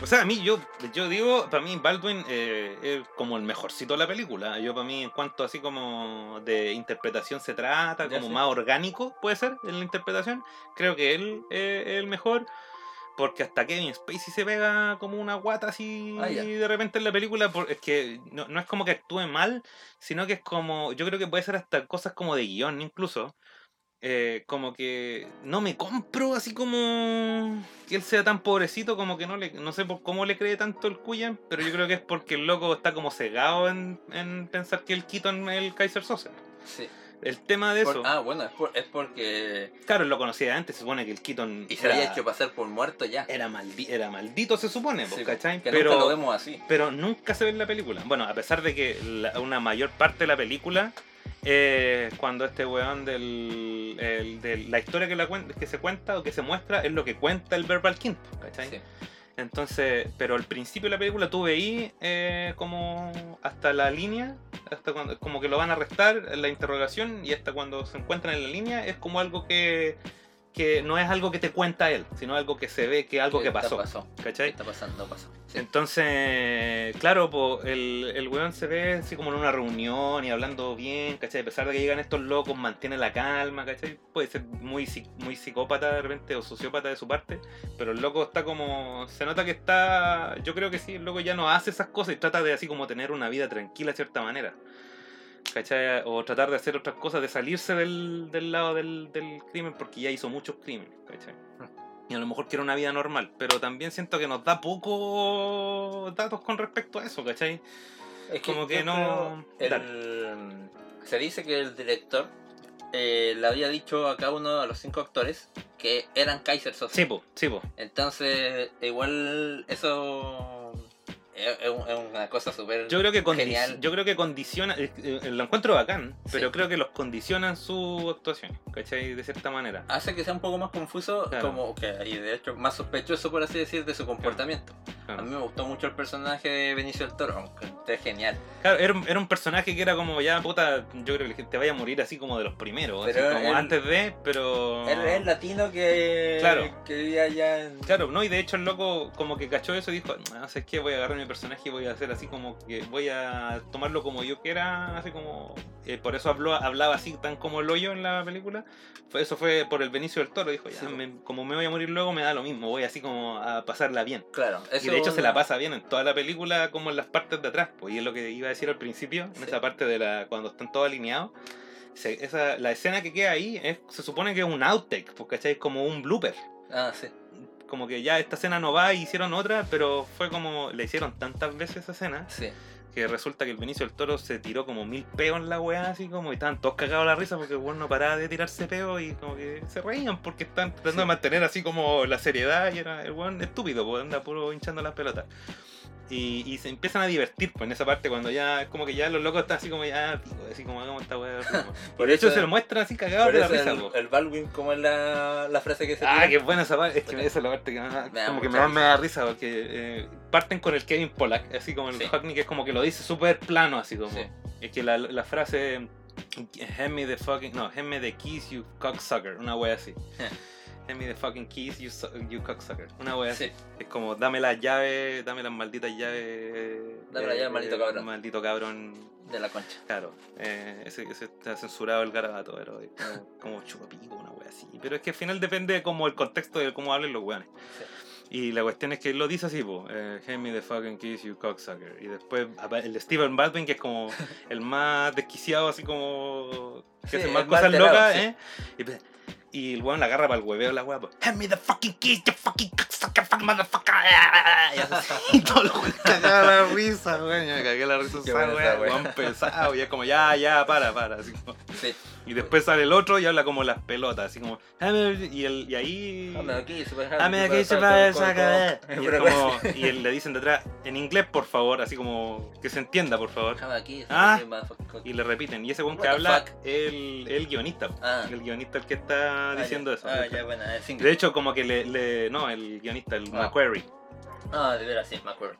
O sea, a mí, yo, yo digo, para mí Baldwin eh, es como el mejorcito de la película. Yo, para mí, en cuanto así como de interpretación se trata, como más orgánico puede ser en la interpretación, creo que él eh, es el mejor. Porque hasta Kevin Spacey se pega como una guata así Ah, de repente en la película. por- es que no, no es como que actúe mal, sino que es como. Yo creo que puede ser hasta cosas como de guion, incluso. eh, como que no me compro así como que él sea tan pobrecito como que no le no sé por cómo le cree tanto el Cuyan pero yo creo que es porque el loco está como cegado en, en pensar que el Keaton es el Kaiser Sose sí. El tema de Por- eso ah bueno es, por- es porque claro lo conocía de antes se supone que el Keaton y se era, había hecho pasar por muerto ya era, maldi- era maldito se supone Sí, pues, ¿cachai? que pero nunca lo vemos así pero nunca se ve en la película. Bueno, a pesar de que la- una mayor parte de la película eh, cuando este weón del, el- del- la historia que, la que se cuenta o que se muestra es lo que cuenta el Verbal King, ¿cachai? Sí. Entonces, pero al principio de la película tú veí eh, como hasta la línea, hasta cuando como que lo van a arrestar en la interrogación y hasta cuando se encuentran en la línea es como algo que, que no es algo que te cuenta él, sino algo que se ve que algo ¿Qué que pasó, pasó? ¿Qué ¿cachai? está pasando? Pasó. Entonces, claro, po, el, el weón se ve así como en una reunión y hablando bien, ¿cachai? A pesar de que llegan estos locos, mantiene la calma, ¿cachai? Puede ser muy, muy psicópata de repente o sociópata de su parte, pero el loco está como. Se nota que está. Yo creo que sí, el loco ya no hace esas cosas y trata de así como tener una vida tranquila de cierta manera. ¿Cachai? O tratar de hacer otras cosas, de salirse del, del lado del, del crimen porque ya hizo muchos crímenes, ¿cachai? Y a lo mejor quiere una vida normal, pero también siento que nos da poco datos con respecto a eso, ¿cachai? Es como que no- el- se dice que el director eh, le había dicho a cada uno de los cinco actores que eran Kaiser Sose. Sí, po, sí, po. Entonces, igual eso es, es un- es una cosa súper... Yo creo que Genial. yo creo que condiciona, eh, lo encuentro bacán, pero Sí. creo que los condicionan su actuación, ¿cachai? De cierta manera. Hace que sea un poco más confuso, Claro. como que y de hecho más sospechoso, por así decir, de su comportamiento. Claro. A mí me gustó mucho el personaje de Benicio del Toro, aunque es genial. Claro, era, un- era un personaje que era como ya, puta, yo creo que te vaya a morir así como de los primeros, así como antes de, pero... Él es latino que, Claro. que vivía allá en... Claro, no, y de hecho el loco como que cachó eso y dijo, no sé qué, voy a agarrar mi personaje y voy a hacer así como que voy a tomarlo como yo quiera, así como... eh, por eso habló, hablaba así tan como el hoyo en la película. Fue, eso fue por el Benicio del Toro, dijo, ya, Sí. me- como me voy a morir luego me da lo mismo, voy así como a pasarla bien. Claro, Y eso de hecho se la una- pasa bien en toda la película como en las partes de atrás, pues, y es lo que iba a decir al principio, en Sí. esa parte de la cuando están todos alineados. se- esa, la escena que queda ahí es, se supone que es un outtake, porque. Es como un blooper Ah, sí. Como que ya esta escena no va y hicieron otra, pero fue como le hicieron tantas veces esa escena Sí. que resulta que el Benicio del Toro se tiró como mil peos en la weá, así como y estaban todos cagados a la risa porque el weón no paraba de tirarse peos y como que se reían porque están tratando Sí. de mantener así como la seriedad y era el weón estúpido, pues anda puro hinchando las pelotas. Y, y se empiezan a divertir pues en esa parte cuando ya como que ya los locos están así como ya pico, así como hagamos esta weá. Por de hecho se lo muestran así cagados Por de la risa, el, po. el Baldwin, como es la, la frase que se Ah, qué buena esa parte. Es que esa es la parte que me- Me da como que me mucha da, me da risa porque eh, parten con el Kevin Pollack, así como el Sí. Hackney, que es como que lo dice súper plano, así como. Sí. Es que la, la frase. Hand me the fucking. No, hand me the keys, you cocksucker. Una wea así. Hand me the fucking keys, you, su- you cocksucker. Una wea así. Sí. Es como, dame las llaves, dame las malditas llaves. Dame las llaves, maldito cabrón. Maldito cabrón. De la concha. Claro, eh, ese, ese está censurado el garabato, pero es como, como chupapico, una wea así. Pero es que al final depende como el contexto de cómo hablen los weones. Y la cuestión es que él lo dice así, po, eh, hand me the fucking kiss, you cocksucker. Y después el Steven Baldwin, que es como el más desquiciado, así como que Sí, hace más cosas locas, sí. ¿eh? Y, pe- y el weón la agarra para el hueveo la po, hand me the fucking kiss, you fucking cocksucker, fucking motherfucker. [LAUGHS] Y así, y [LAUGHS] todo lo weón cagaba la risa, weón. Me cagué la risa, esa weón pesado. Y es como, ya, ya, para, para. Así como. Sí. Y después sale el otro y habla como las pelotas, así como. Y, el, y ahí. Dame aquí, super Dame aquí, super saca, Y, [LAUGHS] es como- y él le dicen detrás, en inglés, por favor, así como que se entienda, por favor. Ah. motherfucker. Y le repiten. Y ese weón que habla fuck? el, el guionista. Ah. El guionista el que está Ah, diciendo ya. eso. Ah, ya, bueno, el. De hecho, como que le, le- No, el guionista, el Ah. McQuarrie. Ah, de veras, sí, acuerdo.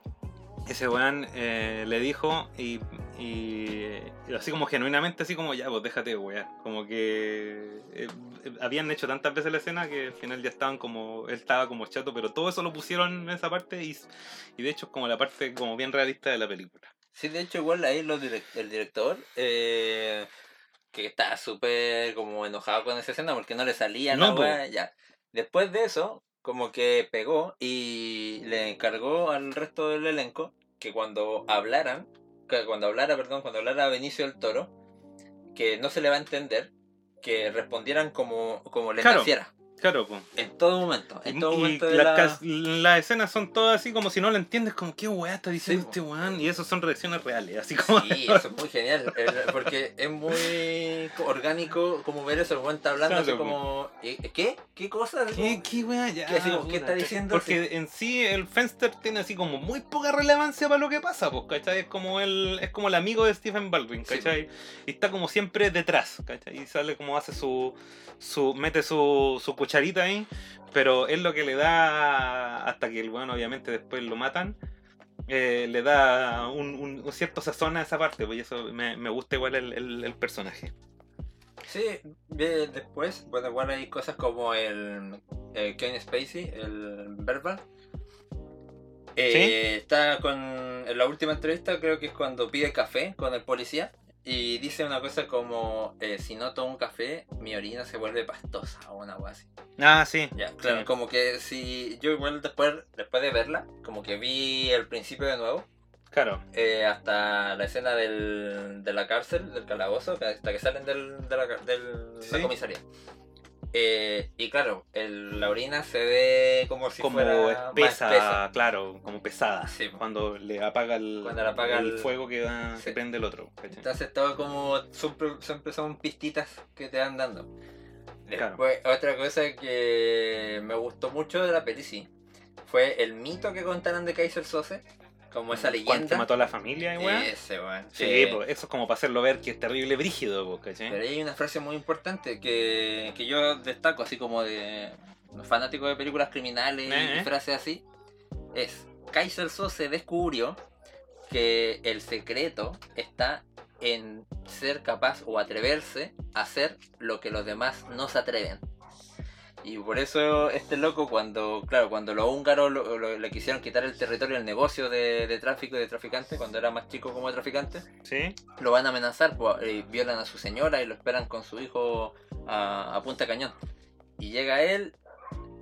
Ese weón eh, le dijo y, y, y así como genuinamente, así como ya, pues déjate de wear. Como que eh, eh, habían hecho tantas veces la escena que al final ya estaban como, él estaba como chato, pero todo eso lo pusieron en esa parte y, y de hecho es como la parte como bien realista de la película. Sí, de hecho, igual ahí los direc- el director, eh, que está súper como enojado con esa escena porque no le salía No, weá, ya. Después de eso, como que pegó y le encargó al resto del elenco que cuando hablaran, que cuando hablara, perdón, cuando hablara Benicio del Toro, que no se le va a entender, que respondieran como, como le Claro. naciera. Claro, pues. En todo momento, en todo y momento de las, la... escenas son todas así como si no lo entiendes, como qué weá está diciendo po. este weón. Y eso son reacciones reales, así como. Sí, eso es muy genial, el- porque es muy orgánico como ver eso, el weón está hablando así Claro, como, ¿eh, ¿qué? ¿Qué cosa? ¿Qué, qué weá? Ya, ¿Qué así como, qué está diciendo? Porque en sí el Fenster tiene así como muy poca relevancia para lo que pasa, pues, ¿cachai? Es como el, es como el amigo de Stephen Baldwin, Sí, ¿cachai? Y está como siempre detrás, ¿cachai? Y sale como hace su, su mete su, su cucharita ahí, pero es lo que le da, hasta que el bueno obviamente después lo matan, eh, le da un, un- un cierto sazón a esa parte, pues y eso me, me gusta igual el, el- el personaje. Sí, de- después, bueno, igual hay cosas como el, el Kevin Spacey, el verbal. Eh, Está con, en la última entrevista creo que es cuando pide café con el policía y dice una cosa como, eh, si no tomo un café, mi orina se vuelve pastosa o una cosa así. Ah, sí. Ya, claro, Sí. como que si yo igual después, después de verla, como que vi el principio de nuevo, Claro. eh, hasta la escena del, de la cárcel, del calabozo, hasta que salen del, de la, ca- del- Sí. la comisaría. Eh, y claro, el, la orina se ve como si como fuera espesa, más espesa. claro, como pesada. Sí. Cuando le apaga el, Cuando le apaga el el- fuego que, da, Sí. que prende el otro. ¿cachai? Entonces todo como siempre, siempre son pistitas que te van dando. Claro. Después, otra cosa que me gustó mucho de la peli, sí, fue el mito que contaron de Kaiser Sose, como esa Cuando leyenda. mató a la familia, weón. Ese, weón. Sí, que- pues, eso es como para hacerlo ver que es terrible brígido, pues, ¿cachai? Pero hay una frase muy importante que, que yo destaco, así como de fanático de películas criminales Eh, y eh. frases así. Es, Kaiser Sose descubrió que el secreto está en ser capaz o atreverse a hacer lo que los demás no se atreven. Y por eso este loco cuando, claro, cuando los húngaros lo- lo- le quisieron quitar el territorio, el negocio de, de tráfico y de traficante, cuando era más chico como traficante, Sí, lo van a amenazar, pues, eh, violan a su señora y lo esperan con su hijo a, a punta cañón. Y llega él,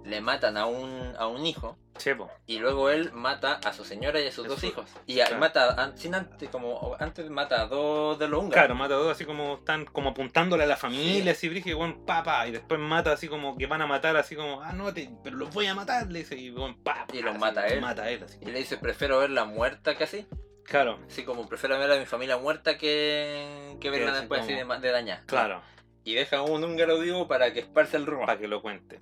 le matan a un, a un hijo y luego él mata a su señora y a sus dos su- hijos. Y claro. mata, sin antes, como antes mata a dos de los húngaros. Claro, mata a dos así como están como apuntándole a la familia, así brígido, weón, papá. Y después mata así como que van a matar, así como, ah, no, te- pero los voy a matar, le dice, y weón, pa, Y los mata a él. Mata a él, así. Y le dice, prefiero verla muerta que así. Claro, Así como prefiero ver a mi familia muerta que, que verla después así de, de dañar. claro, Y deja a un húngaro vivo para que esparce el rumor. para que lo cuente.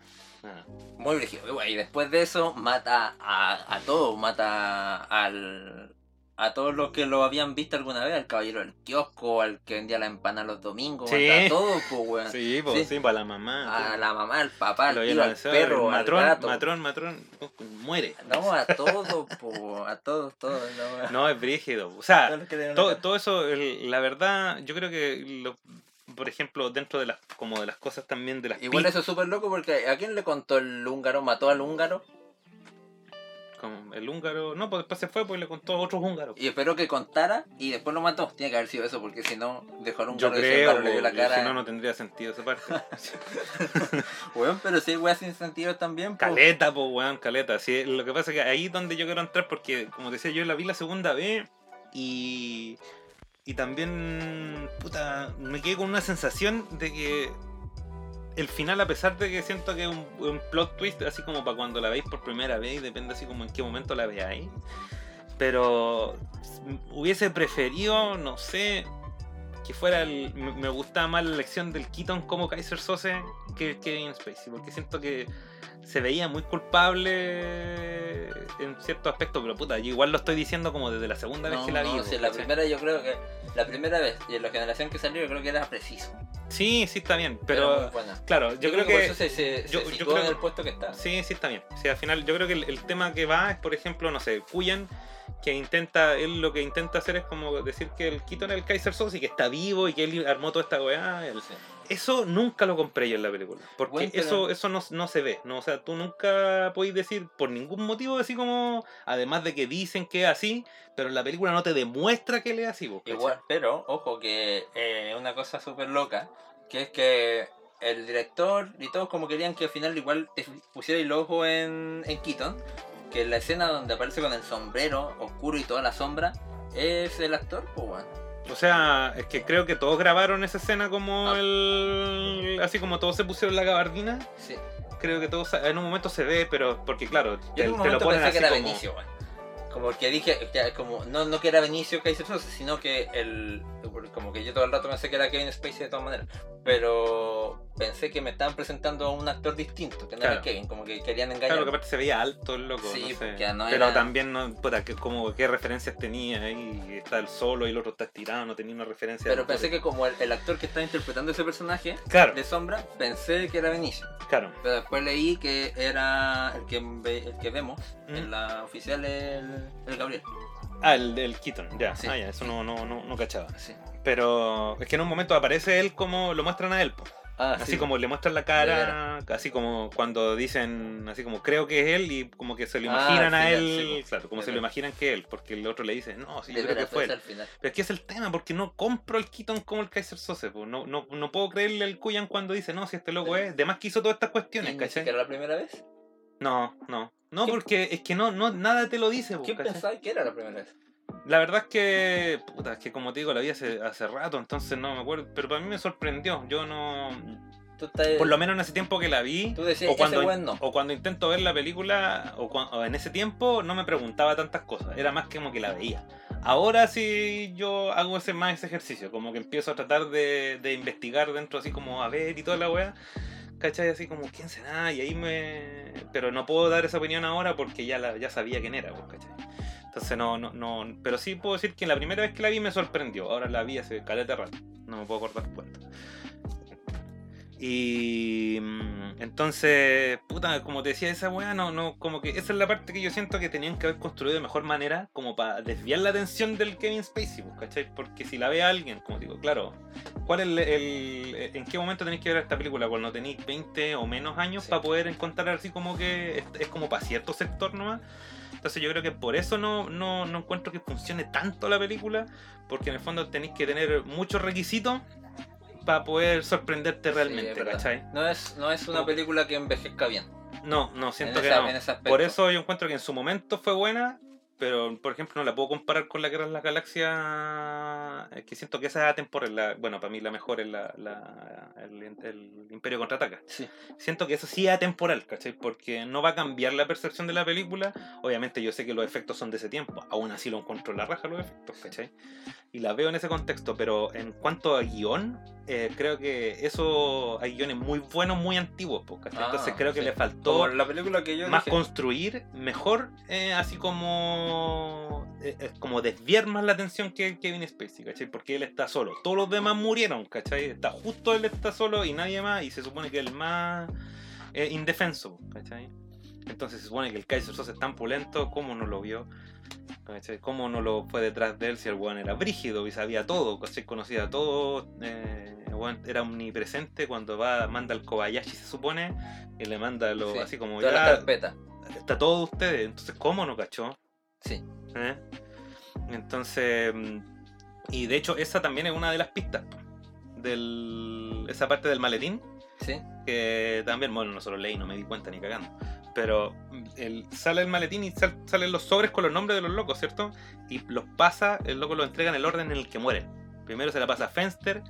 Muy brígido. Y después de eso mata a, a todos, mata al, a todos los que lo habían visto alguna vez, al caballero del kiosco, al que vendía la empanada los domingos, Sí. mata a todos, pues weón. Sí, pues Sí. sí, para la mamá. A la mamá, al papá, al tío, al perro, matrón, al gato. matrón, matrón, muere. No, a todos, po, a todos, todos. No, No, es brígido. O sea, todo, todo eso, la verdad, yo creo que lo- por ejemplo, dentro de las como de las cosas también de las Igual eso es súper loco porque ¿a quién le contó el húngaro? ¿Mató al húngaro? como el húngaro, no, pues después se fue pues le contó a otros húngaros. Y esperó que contara y después lo mató. Tiene que haber sido eso porque si no dejó al Yo húngaro y ese creo, húngaro le dio la cara. si no, no tendría sentido esa parte. [LAUGHS] Weón, pero sí, weón, sin sentido también. po. caleta, pues, weón, caleta. Sí, lo que pasa es que ahí es donde yo quiero entrar porque, como decía, yo la vi la segunda vez y... Y también, puta, me quedé con una sensación de que el final, a pesar de que siento que es un, plot twist, así como para cuando la veis por primera vez, depende así como en qué momento la veáis. Pero hubiese preferido, no sé, que fuera el. Me, gustaba más la elección del Keaton como Kaiser Sose que Kevin Spacey, porque siento que se veía muy culpable en cierto aspecto, pero puta, yo igual lo estoy diciendo como desde la segunda vez No, que la no, vi. sí, po, la ¿cachai? primera yo creo que la primera vez y en la generación que salió yo creo que era preciso. Sí, sí está bien, pero claro, yo, creo, por que eso se, se, yo- se yo creo en el puesto que está. Sí, sí está bien. O sea, al final yo creo que el, el tema que va es, por ejemplo, no sé, Kuyan, que intenta, él lo que intenta hacer es como decir que el Keaton es el Kaiser Soze y que está vivo y que él armó toda esta weá. el-. Eso nunca lo compré yo en la película. Porque Bueno, pero- eso, eso no, no se ve. ¿no? O sea, tú nunca podéis decir por ningún motivo así como. Además de que dicen que es así, pero en la película no te demuestra que él es así. Igual, pero ojo que eh, una cosa súper loca, que es que el director y todos como querían que al final igual te pusiera el ojo en, en Keaton, que la escena donde aparece con el sombrero oscuro y toda la sombra es el actor, pues bueno. O sea, es que creo que todos grabaron esa escena como Ah. el. Así como todos se pusieron la gabardina. Sí. Creo que todos en un momento se ve, pero porque claro, Yo te, un te lo ponen pensé que así era como. Benicio. Como que dije, que como, no, no que era Benicio Kaiser Soze, sino que el. Como que yo todo el rato pensé que era Kevin Spacey de todas maneras. Pero pensé que me estaban presentando a un actor distinto, que no Claro. era Kevin, como que querían engañar. Claro, que aparte se veía alto el loco. Sí, no sé. porque no Pero era- también, no, puta, que, como qué referencias tenía ahí. Está el solo y el otro está estirado, no tenía una referencia. Pero pensé que como el, el actor que estaba interpretando ese personaje Claro, de sombra, pensé que era Benicio. claro. Pero después leí que era el que, el que vemos Mm. en la oficial el, el Gabriel. Ah, el del Keaton, ya. Sí. Ah, ya, eso no, no, no, no cachaba. Sí. Pero es que en un momento aparece él como lo muestran a él, po. Ah, Así sí. como le muestran la cara, así como cuando dicen, así como creo que es él y como que se lo Ah, imaginan a final, él, sí, claro, como De se lo imaginan que él, porque el otro le dice, no, sí, yo creo que fue él. final. Pero es que es el tema, porque no compro el Keaton como el Kaiser Sose. No, no, no puedo creerle al Kuyan cuando dice, no, si este loco es, además que hizo todas estas ¿Y cuestiones, ¿cachai? siquiera la primera vez? No, no. No, ¿Qué- porque es que no, no, nada te lo dice, ¿Quién pensaba que era la primera vez? La verdad es que, puta, es que como te digo, la vi hace, hace rato, entonces no me acuerdo, pero para mí me sorprendió. Yo no, estás- por lo menos en ese tiempo que la vi, Tú decías, o cuando, ese weón no. o cuando intento ver la película, o, o en ese tiempo no me preguntaba tantas cosas, era más como que la veía. Ahora sí yo hago ese más ese ejercicio, como que empiezo a tratar de, de investigar dentro así como a ver y toda la weá. ¿Cachai? Así como, ¿quién será? Y ahí me... Pero no puedo dar esa opinión ahora porque ya, la, ya sabía quién era, pues, ¿cachai? Entonces no, no, no... Pero sí puedo decir que la primera vez que la vi me sorprendió. Ahora la vi hace caleta rato. No me puedo acordar cuánto. Y mm, entonces, puta, como te decía, esa weá, no, no, como que esa es la parte que yo siento que tenían que haber construido de mejor manera, como para desviar la atención del Kevin Spacey, pues, ¿cachai? Porque si la ve alguien, como digo, claro, ¿cuál es el, el- en qué momento tenéis que ver esta película? Cuando tenéis 20 o menos años Sí. para poder encontrar así como que es, es como para cierto sector nomás. Entonces yo creo que por eso no, no, no encuentro que funcione tanto la película, porque en el fondo tenéis que tener muchos requisitos para poder sorprenderte Sí, realmente, es. ¿cachai? No es, no es una película que envejezca bien. No, no, siento en que no. Por eso yo encuentro que en su momento fue buena, pero por ejemplo no la puedo comparar con la Guerra de las Galaxias, que siento que esa es atemporal. La, bueno, para mí la mejor es la, la- el, el Imperio Contraataca. Sí. Siento que eso sí es atemporal, ¿cachai? Porque no va a cambiar la percepción de la película. Obviamente yo sé que los efectos son de ese tiempo, aún así lo encuentro en la raja los efectos, ¿cachai? Y la veo en ese contexto, pero en cuanto a guion, eh, creo que eso hay guiones muy buenos, muy antiguos, pues, ¿cachai? Entonces Ah, creo que le faltó la película que yo más dije. construir mejor eh, así como eh, eh, como desviar más la atención que Kevin Spacey ¿cachai? porque él está solo todos los demás murieron ¿cachai? está justo él está solo y nadie más y se supone que el más eh, indefenso ¿cachai? entonces se supone que el Kaiser Sosa es tan pulento como no lo vio ¿cachai? ¿Cómo no lo fue detrás de él si el weón era brígido y sabía todo? ¿cachai? Conocía todo, eh, el weón era omnipresente cuando va, manda al Kobayashi se supone, y le manda lo, Sí, así como ya, carpetas. está todo de ustedes, entonces ¿cómo no cachó? Sí. ¿Eh? Entonces, mm, y de hecho esa también es una de las pistas, del, esa parte del maletín, Sí. que también, bueno, no solo leí, no me di cuenta ni cagando. Pero el, sale el maletín y sal- salen los sobres con los nombres de los locos, ¿cierto? Y los pasa, el loco los entrega en el orden en el que mueren. Primero se la pasa a Fenster,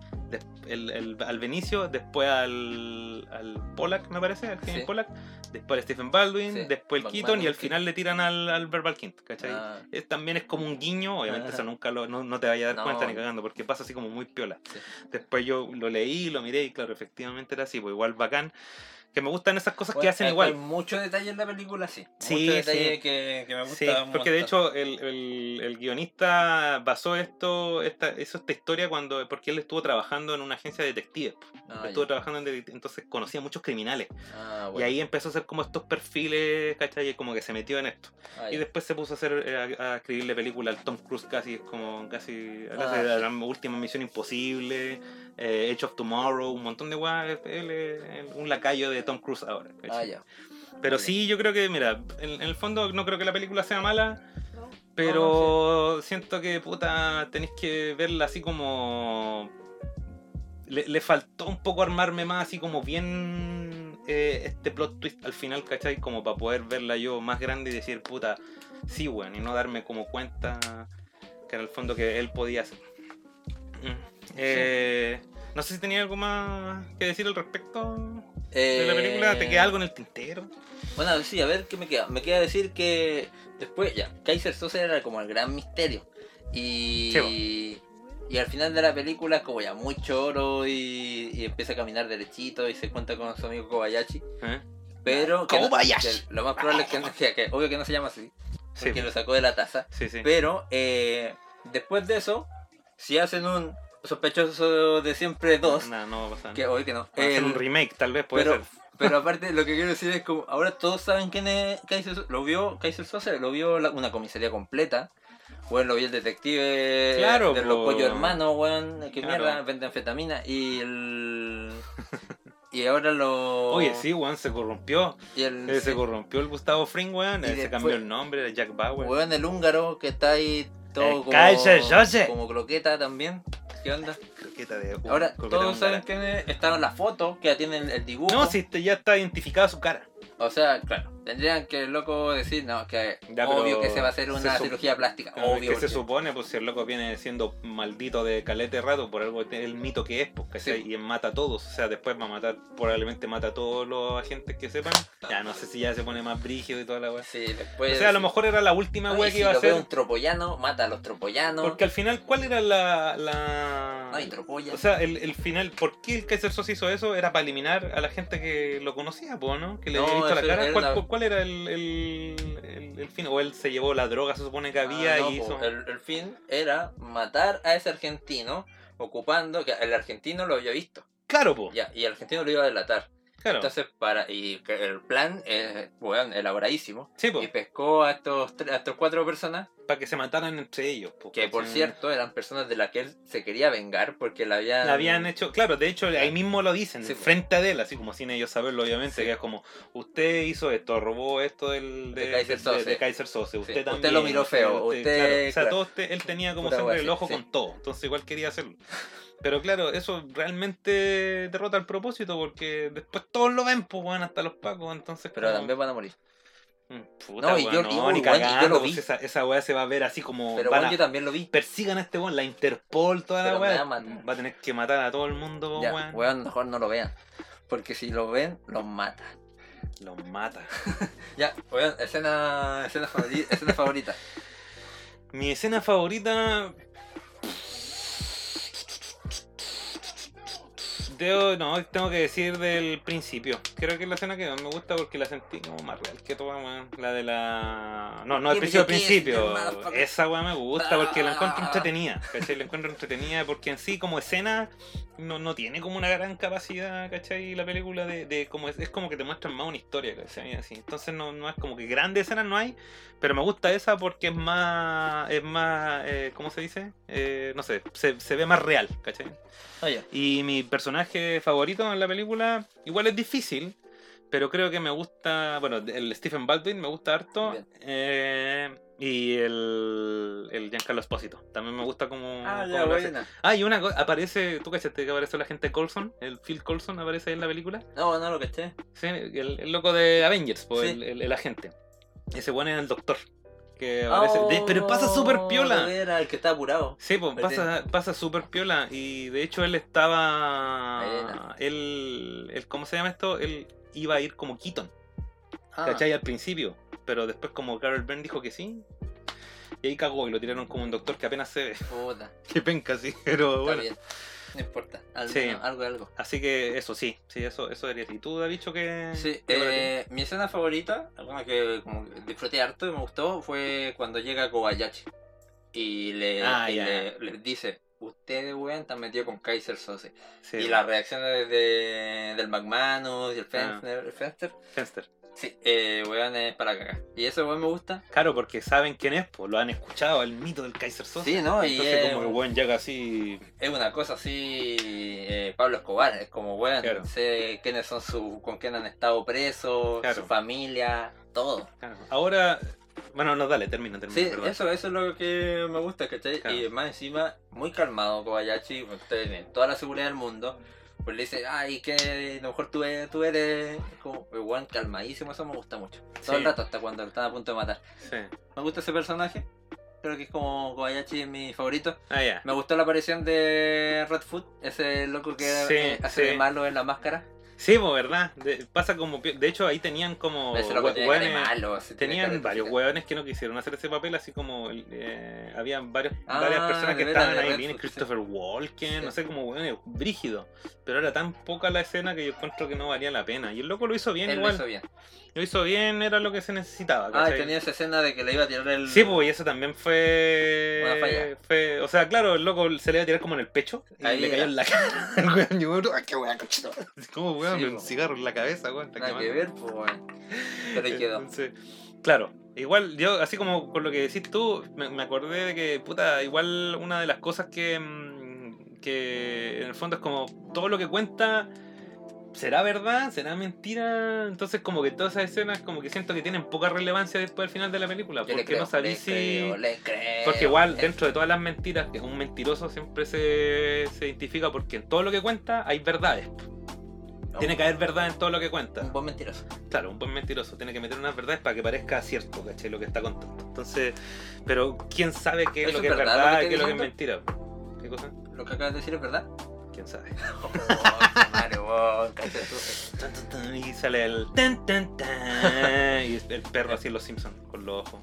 el- el- al Benicio, después al, al Pollack, me parece, al Kevin Sí. Pollack, después al Stephen Baldwin, Sí, después el Keaton y al final le tiran al, al Verbal Kint, ¿cachai? Ah, Es- también es como un guiño, obviamente Ajá. eso nunca lo, no, no te vaya a dar No. cuenta ni cagando, porque pasa así como muy piola. Sí. Después yo lo leí, lo miré y claro, efectivamente era así, pues igual bacán. Que me gustan esas cosas que hacen Hay igual. mucho detalle en la película, sí. Sí, mucho detalle sí. que, que me gusta. Sí, porque de hecho el, el- el guionista basó esto, esta, hizo esta historia cuando, porque él estuvo trabajando en una agencia de detectives. Ah, estuvo ya. trabajando en detect- entonces conocía muchos criminales. Ah, Y bueno. ahí empezó a hacer como estos perfiles, ¿cachai? Y como que se metió en esto. Ah, Y ya. después se puso a hacer eh, a, a escribirle película al Tom Cruise casi es como casi Ah, sí. la última misión imposible, eh, Edge of Tomorrow, un montón de es un lacayo de Tom Cruise ahora. Ah, ¿cachai? ya. Pero Vale. sí, yo creo que, mira, en, en el fondo no creo que la película sea mala, pero siento que puta tenéis que verla así como le, le faltó un poco armarme más así como bien eh, este plot twist al final, ¿cachai? Como para poder verla yo más grande y decir, puta, sí, weón, y no darme como cuenta que en el fondo que él podía hacer. Mm. Eh, no sé si tenía algo más que decir al respecto de la película. ¿Te Eh, queda algo en el tintero? Bueno, sí, a ver qué me queda. Me queda decir que después, ya, Kaiser Sosa era como el gran misterio. Y, y al final de la película como ya muy choro y, y empieza a caminar derechito y se cuenta con su amigo Kobayashi. ¿Eh? Pero que no- Kobayashi. que lo más probable es que, no- que, que obvio que no se llama así, Sí, porque lo sacó de la taza. sí, sí. Pero eh, después de eso, si hacen un sospechoso de siempre dos, No, no va a pasar. que obvio que no. Va a ser el- un remake, tal vez puede pero, ser. [LAUGHS] pero aparte, lo que quiero decir es como ahora todos saben quién es Kaiser. Lo vio Kaiser Soze, lo vio la- una comisaría completa. Bueno, lo vio el detective Claro, de los po. pollos hermanos, weón, que Claro. mierda, vende anfetamina. Y el. [LAUGHS] y ahora lo. Oye, sí, weón, se corrompió. Y el. Eh, Se corrompió el Gustavo Fring, weón. Y eh, Se después- cambió el nombre, era Jack Bauer. weón, el húngaro que está ahí todo El como. Kaiser Soze. Como croqueta también. ¿Qué onda? Croqueta de- Ahora todos saben quién es. Estaban las fotos que ya tienen el dibujo. No, si este ya está identificada su cara. O sea, claro, tendrían que el loco decir, no, que Ya, obvio que se va a hacer una cirugía plástica, obvio. que se porque- supone, pues si el loco viene siendo maldito de calete rato, por algo el mito que es, ¿cachai? Sí. Y mata a todos. O sea, después va a matar, probablemente mata a todos los agentes que sepan. Ya no sé si ya se pone más brígido y toda la weá. Sí, después. O sea, a lo mejor era la última y weá si que iba a lo ve hacer. un tropollano, mata a los tropollanos. Porque al final, ¿cuál era la. la... No hay tropollas. O sea, el, el final, ¿por qué el Kaiser Sos hizo eso? Era para eliminar a la gente que lo conocía, po, ¿no? Que le No, había visto la cara. era ¿Cuál, una- cuál- era el, el, el- el fin? O él se llevó la droga, se supone que había Ah, no, y hizo. el, el fin era matar a ese argentino, ocupando. que El argentino lo había visto. Claro, po. Ya, y el argentino lo iba a delatar. Claro. Entonces, para. Y el plan es, weón, elaboradísimo. sí. Y pescó a estos, a estos cuatro personas Para que se mataran entre ellos. po, que, por cierto, eran personas de las que él se quería vengar porque la habían. La habían hecho, claro, de hecho ahí mismo lo dicen, Sí, po. frente a él, así como sin ellos saberlo, obviamente, Sí. que es como, usted hizo esto, robó esto del, De Kaiser Soze. de Kaiser Soze, usted usted también. lo miró feo, claro, usted- o sea, claro. todo este- él tenía como wea, el ojo con todo, entonces igual quería hacerlo. [LAUGHS] Pero claro, eso realmente derrota el propósito porque después todos lo ven, pues, bueno, hasta los pacos, entonces... Pero como- también van a morir. Mm, Puta, No, y yo- no, y- ni yo lo pues, vi. esa, esa weá se va a ver así como... Pero bueno, a- yo también lo vi. persigan a este weón, la Interpol, toda la Pero weá. va a tener que matar a todo el mundo, Ya, weón. weón, mejor no lo vean. Porque si lo ven, los mata. Los mata. [LAUGHS] Ya, weón, escena, escena favorita. Mi escena favorita. No, tengo que decir del principio. Creo que es la escena que más me gusta porque la sentí como más real que toda, weón. La de la. No, no, al principio, principio. [LAUGHS] Esa weá me gusta porque la encuentro Ah. entretenida. ¿Cachai? La encuentro entretenida porque en sí, como escena, no, no tiene como una gran capacidad, ¿cachai? La película de, de como es, es como que te muestran más una historia, ¿cachai? Así. Entonces no, no es como que grandes escenas no hay, pero me gusta esa porque es más. Es más. Eh, ¿Cómo se dice? Eh, no sé, se, se ve más real, ¿cachai? Oye, Y mi personaje favorito en la película, igual es difícil, pero creo que me gusta, bueno, el Stephen Baldwin me gusta harto. Eh, y el, el Giancarlo Espósito, también me gusta como... ah, como ya, buena. Ah, y una cosa, aparece, ¿tú cachaste que aparece la gente Colson? El Phil Colson aparece ahí en la película. No, no lo caché. Sí, el, el loco de Avengers, pues, Sí. el, el- el agente. Ese bueno es el doctor. Que aparece, de- pero pasa súper piola. Era el que está apurado. Sí, pues pasa, pasa súper piola. Y de hecho él estaba. Él, él. ¿Cómo se llama esto? Él iba a ir como Keaton, Ah, ¿cachai? Al principio. Pero después, como Carol Byrne dijo que sí. Y ahí cagó y lo tiraron como un doctor que apenas se ve. puta. [LAUGHS] Qué penca, sí. Pero Está bueno. bien. [LAUGHS] No importa. Algo, Sí. no, algo, algo. Así que eso sí, sí, eso, eso ser. ¿Y tú has dicho que.? Sí, eh, mi escena favorita, alguna que como disfruté harto y me gustó, fue cuando llega Kobayashi y le, Ah, y le, le dice, ustedes, weón, están metidos con Kaiser Sose. Sí, y las reacciones de, del McManus y el Ah. Fenster, el Fenster, Fenster. Sí, eh, weón, es para cagar. Y eso, weón, me gusta. Claro, porque saben quién es, pues lo han escuchado, el mito del Kaiser Sosa. Sí, ¿no? Y Entonces, es- como el buen llega así. Es una cosa así, eh, Pablo Escobar, es como, weón, Claro. sé quiénes son su, con quién han estado presos, Claro. su familia, todo. Claro. Ahora. Bueno, no, dale, termina, termina. Sí, perdón. eso, eso es lo que me gusta, ¿cachai? Claro. Y más encima, muy calmado Kobayashi, usted tiene toda la seguridad del mundo. Pues le dice, ay, que a lo mejor tú eres, tú eres como, igual calmadísimo, eso me gusta mucho. Todo el rato, hasta cuando están a punto de matar. Sí. Me gusta ese personaje, creo que es como Kobayashi es mi favorito. Ah, ya. Me gustó la aparición de Redfoot, ese loco que Sí, hace de malo en la máscara. Sí, pues, ¿verdad? De- pasa como. De hecho, ahí tenían como. hueones- malo. así, tiene cara Tenían varios hueones que no quisieron hacer ese papel, así como eh, habían varios, Ah, varias personas que estaban ahí, Foot, Christopher Walken, Sí. no sé, como hueones brígidos. Pero era tan poca la escena que yo encuentro que no valía la pena. Y el loco lo hizo bien Él lo igual. hizo bien. Lo hizo bien, era lo que se necesitaba. Ah, y tenía esa escena de que le iba a tirar el... Sí, pues, y eso también fue. Una falla. fue o sea, claro, el loco se le iba a tirar como en el pecho y Ahí le cayó en la cara. [LAUGHS] El weón llegó, ¡ay, qué weón! ¿Cómo, [LAUGHS] weón? Sí, un po. cigarro en la cabeza, weón. Nada que ver, pues, weón. Pero ahí quedó. Entonces, claro, igual yo, así como con lo que decís tú, me, me acordé de que, puta, igual una de las cosas que, mm, que en el fondo es como todo lo que cuenta. ¿Será verdad? ¿Será mentira? Entonces como que todas esas escenas como que siento que tienen poca relevancia después del final de la película. Yo Porque creo, no sabéis le si... creo, le creo. Porque igual dentro de todas las mentiras, que un mentiroso siempre se, se identifica porque en todo lo que cuenta hay verdades. No, Tiene que haber verdad en todo lo que cuenta. Un buen mentiroso. Claro, un buen mentiroso tiene que meter unas verdades para que parezca cierto, ¿cachai? Lo que está contando. Entonces, pero ¿quién sabe qué es ¿Eso lo que es verdad, y qué es lo que es mentira? ¿Qué cosa? Lo que acabas de decir es verdad. ¿Quién sabe? [LAUGHS] Oh, y sale el tan tan tan y el perro así en los Simpsons con los ojos.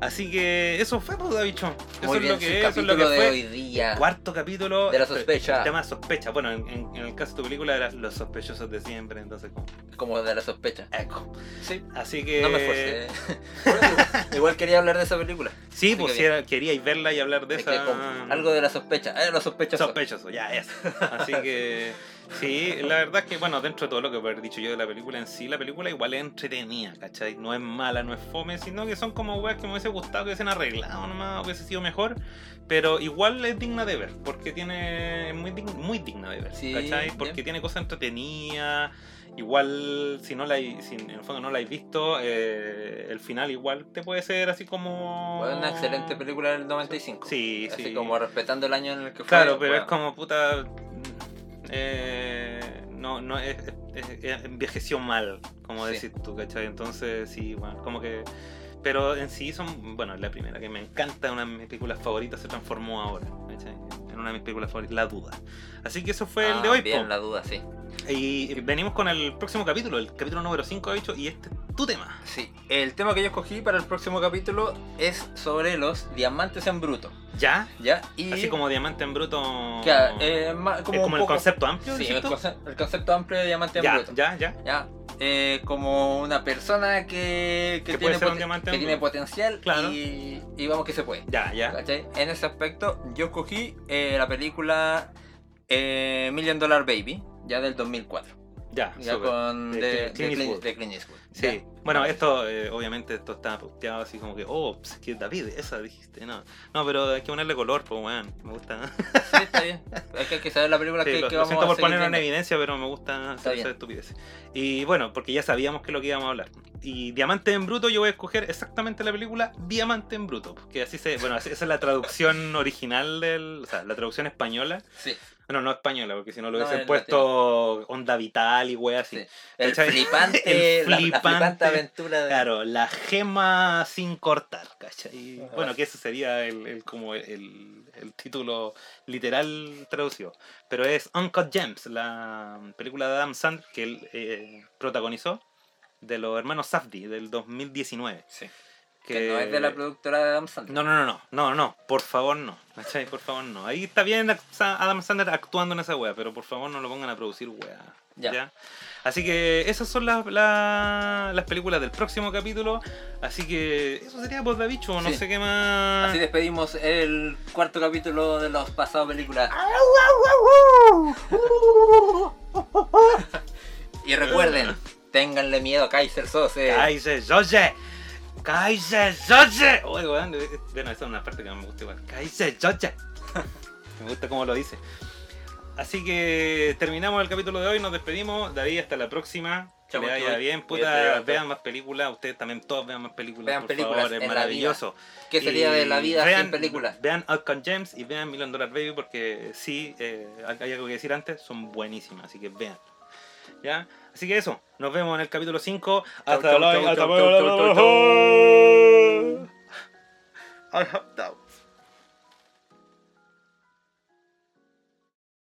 Así que eso fue, pues, Davicho. Eso Muy es bien, lo que es, eso es lo capítulo que de fue. hoy día. Cuarto capítulo De la sospecha. El tema de sospecha. Bueno, en, el caso de tu película era los sospechosos de siempre, entonces como Como de la sospecha. eco. Sí. Así que No me esforcé. [LAUGHS] Igual quería hablar de esa película. Sí, Así pues que si era- queríais verla y hablar de esa. con Algo de la sospecha. Eh, la sospecha. Sospechoso, ya, es. Así [LAUGHS] que, sí, la verdad es que, bueno, dentro de todo lo que haber dicho yo de la película en sí, la película igual es entretenida, ¿cachai? No es mala, no es fome, sino que son como weas que me hubiese gustado que hubiesen arreglado nomás, o hubiese sido mejor, pero igual es digna de ver, porque tiene, es muy, digna, muy digna de ver, Sí, ¿cachai? bien. Porque tiene cosas entretenidas. Igual, si no la hay- si en el fondo no la habéis visto, eh, el final igual te puede ser así como. Fue una excelente película del 95. Sí, Así sí. como respetando el año en el que fue. Claro, pero bueno. es como puta. Eh, no, no, es, es- es- envejeció mal, como Sí. decís tú, ¿cachai? Entonces, sí, bueno, como que. Pero en sí son. Bueno, la primera que me encanta, una de mis películas favoritas, se transformó ahora, ¿cachai? En una de mis películas favoritas, La Duda. Así que eso fue el de Ah, hoy, Bien, po. la duda, sí. Y venimos con el próximo capítulo, el capítulo número 5, de hecho, y este es tu tema. Sí, el tema que yo escogí para el próximo capítulo es sobre los diamantes en bruto. ¿Ya? ¿ya? Y Así como diamante en bruto. Claro, eh, como, es como el concepto amplio, Sí, el, tú? conce- el concepto amplio de diamante en Ya, bruto. ya, ya. Ya, eh, como una persona que, que Que tiene, poten- que en tiene bruto. potencial Claro. y, y vamos que se puede. Ya, ya. ¿Cachai? En ese aspecto, yo escogí eh, la película eh, Million Dollar Baby, ya del 2004. Ya, Ya con De de, Clint- de Clint Clint- Eastwood. de Clint Eastwood. Sí, bueno, esto, eh, obviamente, esto está posteado así como que, oh, pues, que David, esa dijiste, no. No, pero hay que ponerle color, pues, weón, me gusta. Sí, [LAUGHS] está bien. Es que hay que saber la película Sí, que, lo, que lo vamos siento a por ponerlo en evidencia, pero me gusta hacer esa estupidez. Y bueno, porque ya sabíamos que es lo que íbamos a hablar. Y Diamante en Bruto, yo voy a escoger exactamente la película Diamante en Bruto. Porque así se. Bueno, esa es la traducción [LAUGHS] original del. O sea, la traducción española. Sí, Bueno, no española, porque si no lo No, hubiesen es puesto Onda Vital y wey así. sí. El flipante, [LAUGHS] El la- la, flipante, flipante aventura de... Claro, la gema sin cortar, ¿cachai? Ajá. Bueno, que ese sería el, el- como el, el título literal traducido. Pero es Uncut Gems, la película de Adam Sandler que él eh, protagonizó de los hermanos Safdie del 2019. Sí. Que no es de la productora de Adam Sandler. No, no, no, no, no, no, por favor no, ¿cachai? Por favor no. Ahí está bien Adam Sandler actuando en esa wea, pero por favor no lo pongan a producir wea. Ya. ¿ya? Así que esas son las, las, las películas del próximo capítulo. Así que eso sería por Davicho, no Sí. sé qué más. Así despedimos el cuarto capítulo de los pasados películas. [LAUGHS] y recuerden, [LAUGHS] ténganle miedo a Kaiser Sose. Kaiser George. Kaiser. Oye, weón, bueno, esa es una parte que me gusta igual. Kaiser George. [LAUGHS] me gusta cómo lo dice. Así que terminamos el capítulo de hoy, nos despedimos. David, hasta la próxima. Que Chau, le vaya bien, puta, vean más películas, ustedes también todos vean más películas, Vean por películas favor, es en la maravilloso. ¿Qué sería de la vida vean, sin películas? Vean Outcome Gems y vean Million Dollar Baby porque sí, eh, hay algo que decir antes, son buenísimas, así que vean. ¿Ya? Así que eso, nos vemos en el capítulo 5. Hasta luego.